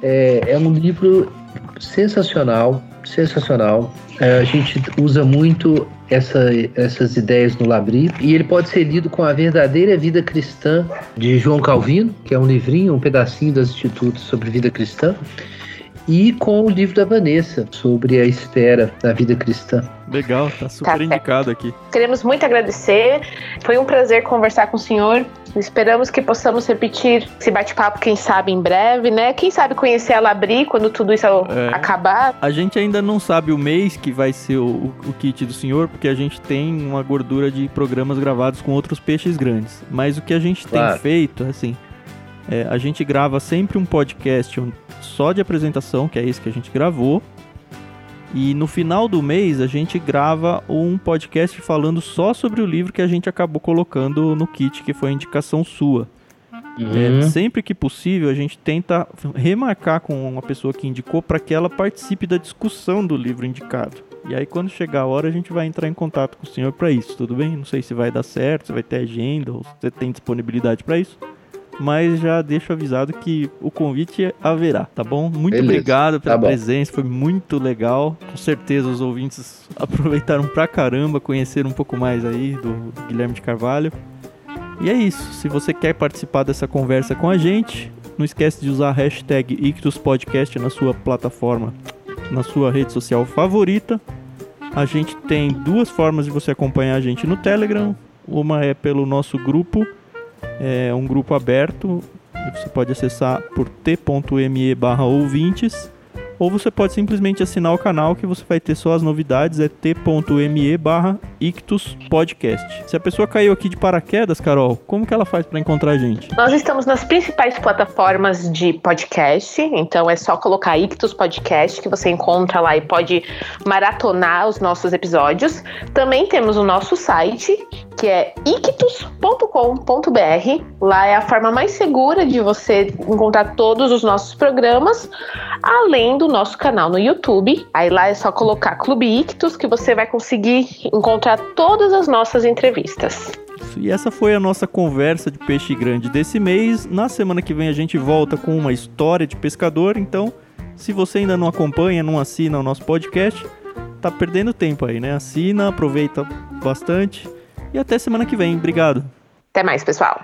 é, é um livro sensacional, sensacional. É, a gente usa muito essa, essas ideias no Labri e ele pode ser lido com a verdadeira vida cristã de João Calvino, que é um livrinho, um pedacinho das institutos sobre vida cristã, e com o livro da Vanessa sobre a espera da vida cristã. Legal, tá super tá indicado aqui. Queremos muito agradecer. Foi um prazer conversar com o senhor. Esperamos que possamos repetir esse bate-papo, quem sabe, em breve, né? Quem sabe conhecer a Labri quando tudo isso é. acabar. A gente ainda não sabe o mês que vai ser o, o kit do senhor, porque a gente tem uma gordura de programas gravados com outros peixes grandes. Mas o que a gente claro. tem feito, assim, é, a gente grava sempre um podcast só de apresentação, que é esse que a gente gravou. E no final do mês a gente grava um podcast falando só sobre o livro que a gente acabou colocando no kit, que foi a indicação sua. Uhum. É, sempre que possível, a gente tenta remarcar com uma pessoa que indicou para que ela participe da discussão do livro indicado. E aí, quando chegar a hora, a gente vai entrar em contato com o senhor para isso, tudo bem? Não sei se vai dar certo, se vai ter agenda, ou se você tem disponibilidade para isso mas já deixo avisado que o convite haverá, tá bom? Muito Beleza. obrigado pela tá presença, foi muito legal. Com certeza os ouvintes aproveitaram pra caramba, conheceram um pouco mais aí do Guilherme de Carvalho. E é isso. Se você quer participar dessa conversa com a gente, não esquece de usar a hashtag IctusPodcast na sua plataforma, na sua rede social favorita. A gente tem duas formas de você acompanhar a gente no Telegram. Uma é pelo nosso grupo é um grupo aberto. Você pode acessar por t.me barra ouvintes ou você pode simplesmente assinar o canal que você vai ter só as novidades, é t.me barra Ictus Podcast. Se a pessoa caiu aqui de paraquedas, Carol, como que ela faz para encontrar a gente? Nós estamos nas principais plataformas de podcast, então é só colocar Ictus Podcast que você encontra lá e pode maratonar os nossos episódios. Também temos o nosso site, que é ictus.com.br. Lá é a forma mais segura de você encontrar todos os nossos programas, além do nosso canal no YouTube. Aí lá é só colocar Clube Ictus que você vai conseguir encontrar todas as nossas entrevistas. E essa foi a nossa conversa de peixe grande desse mês. Na semana que vem a gente volta com uma história de pescador. Então, se você ainda não acompanha, não assina o nosso podcast, tá perdendo tempo aí, né? Assina, aproveita bastante. E até semana que vem. Obrigado. Até mais, pessoal.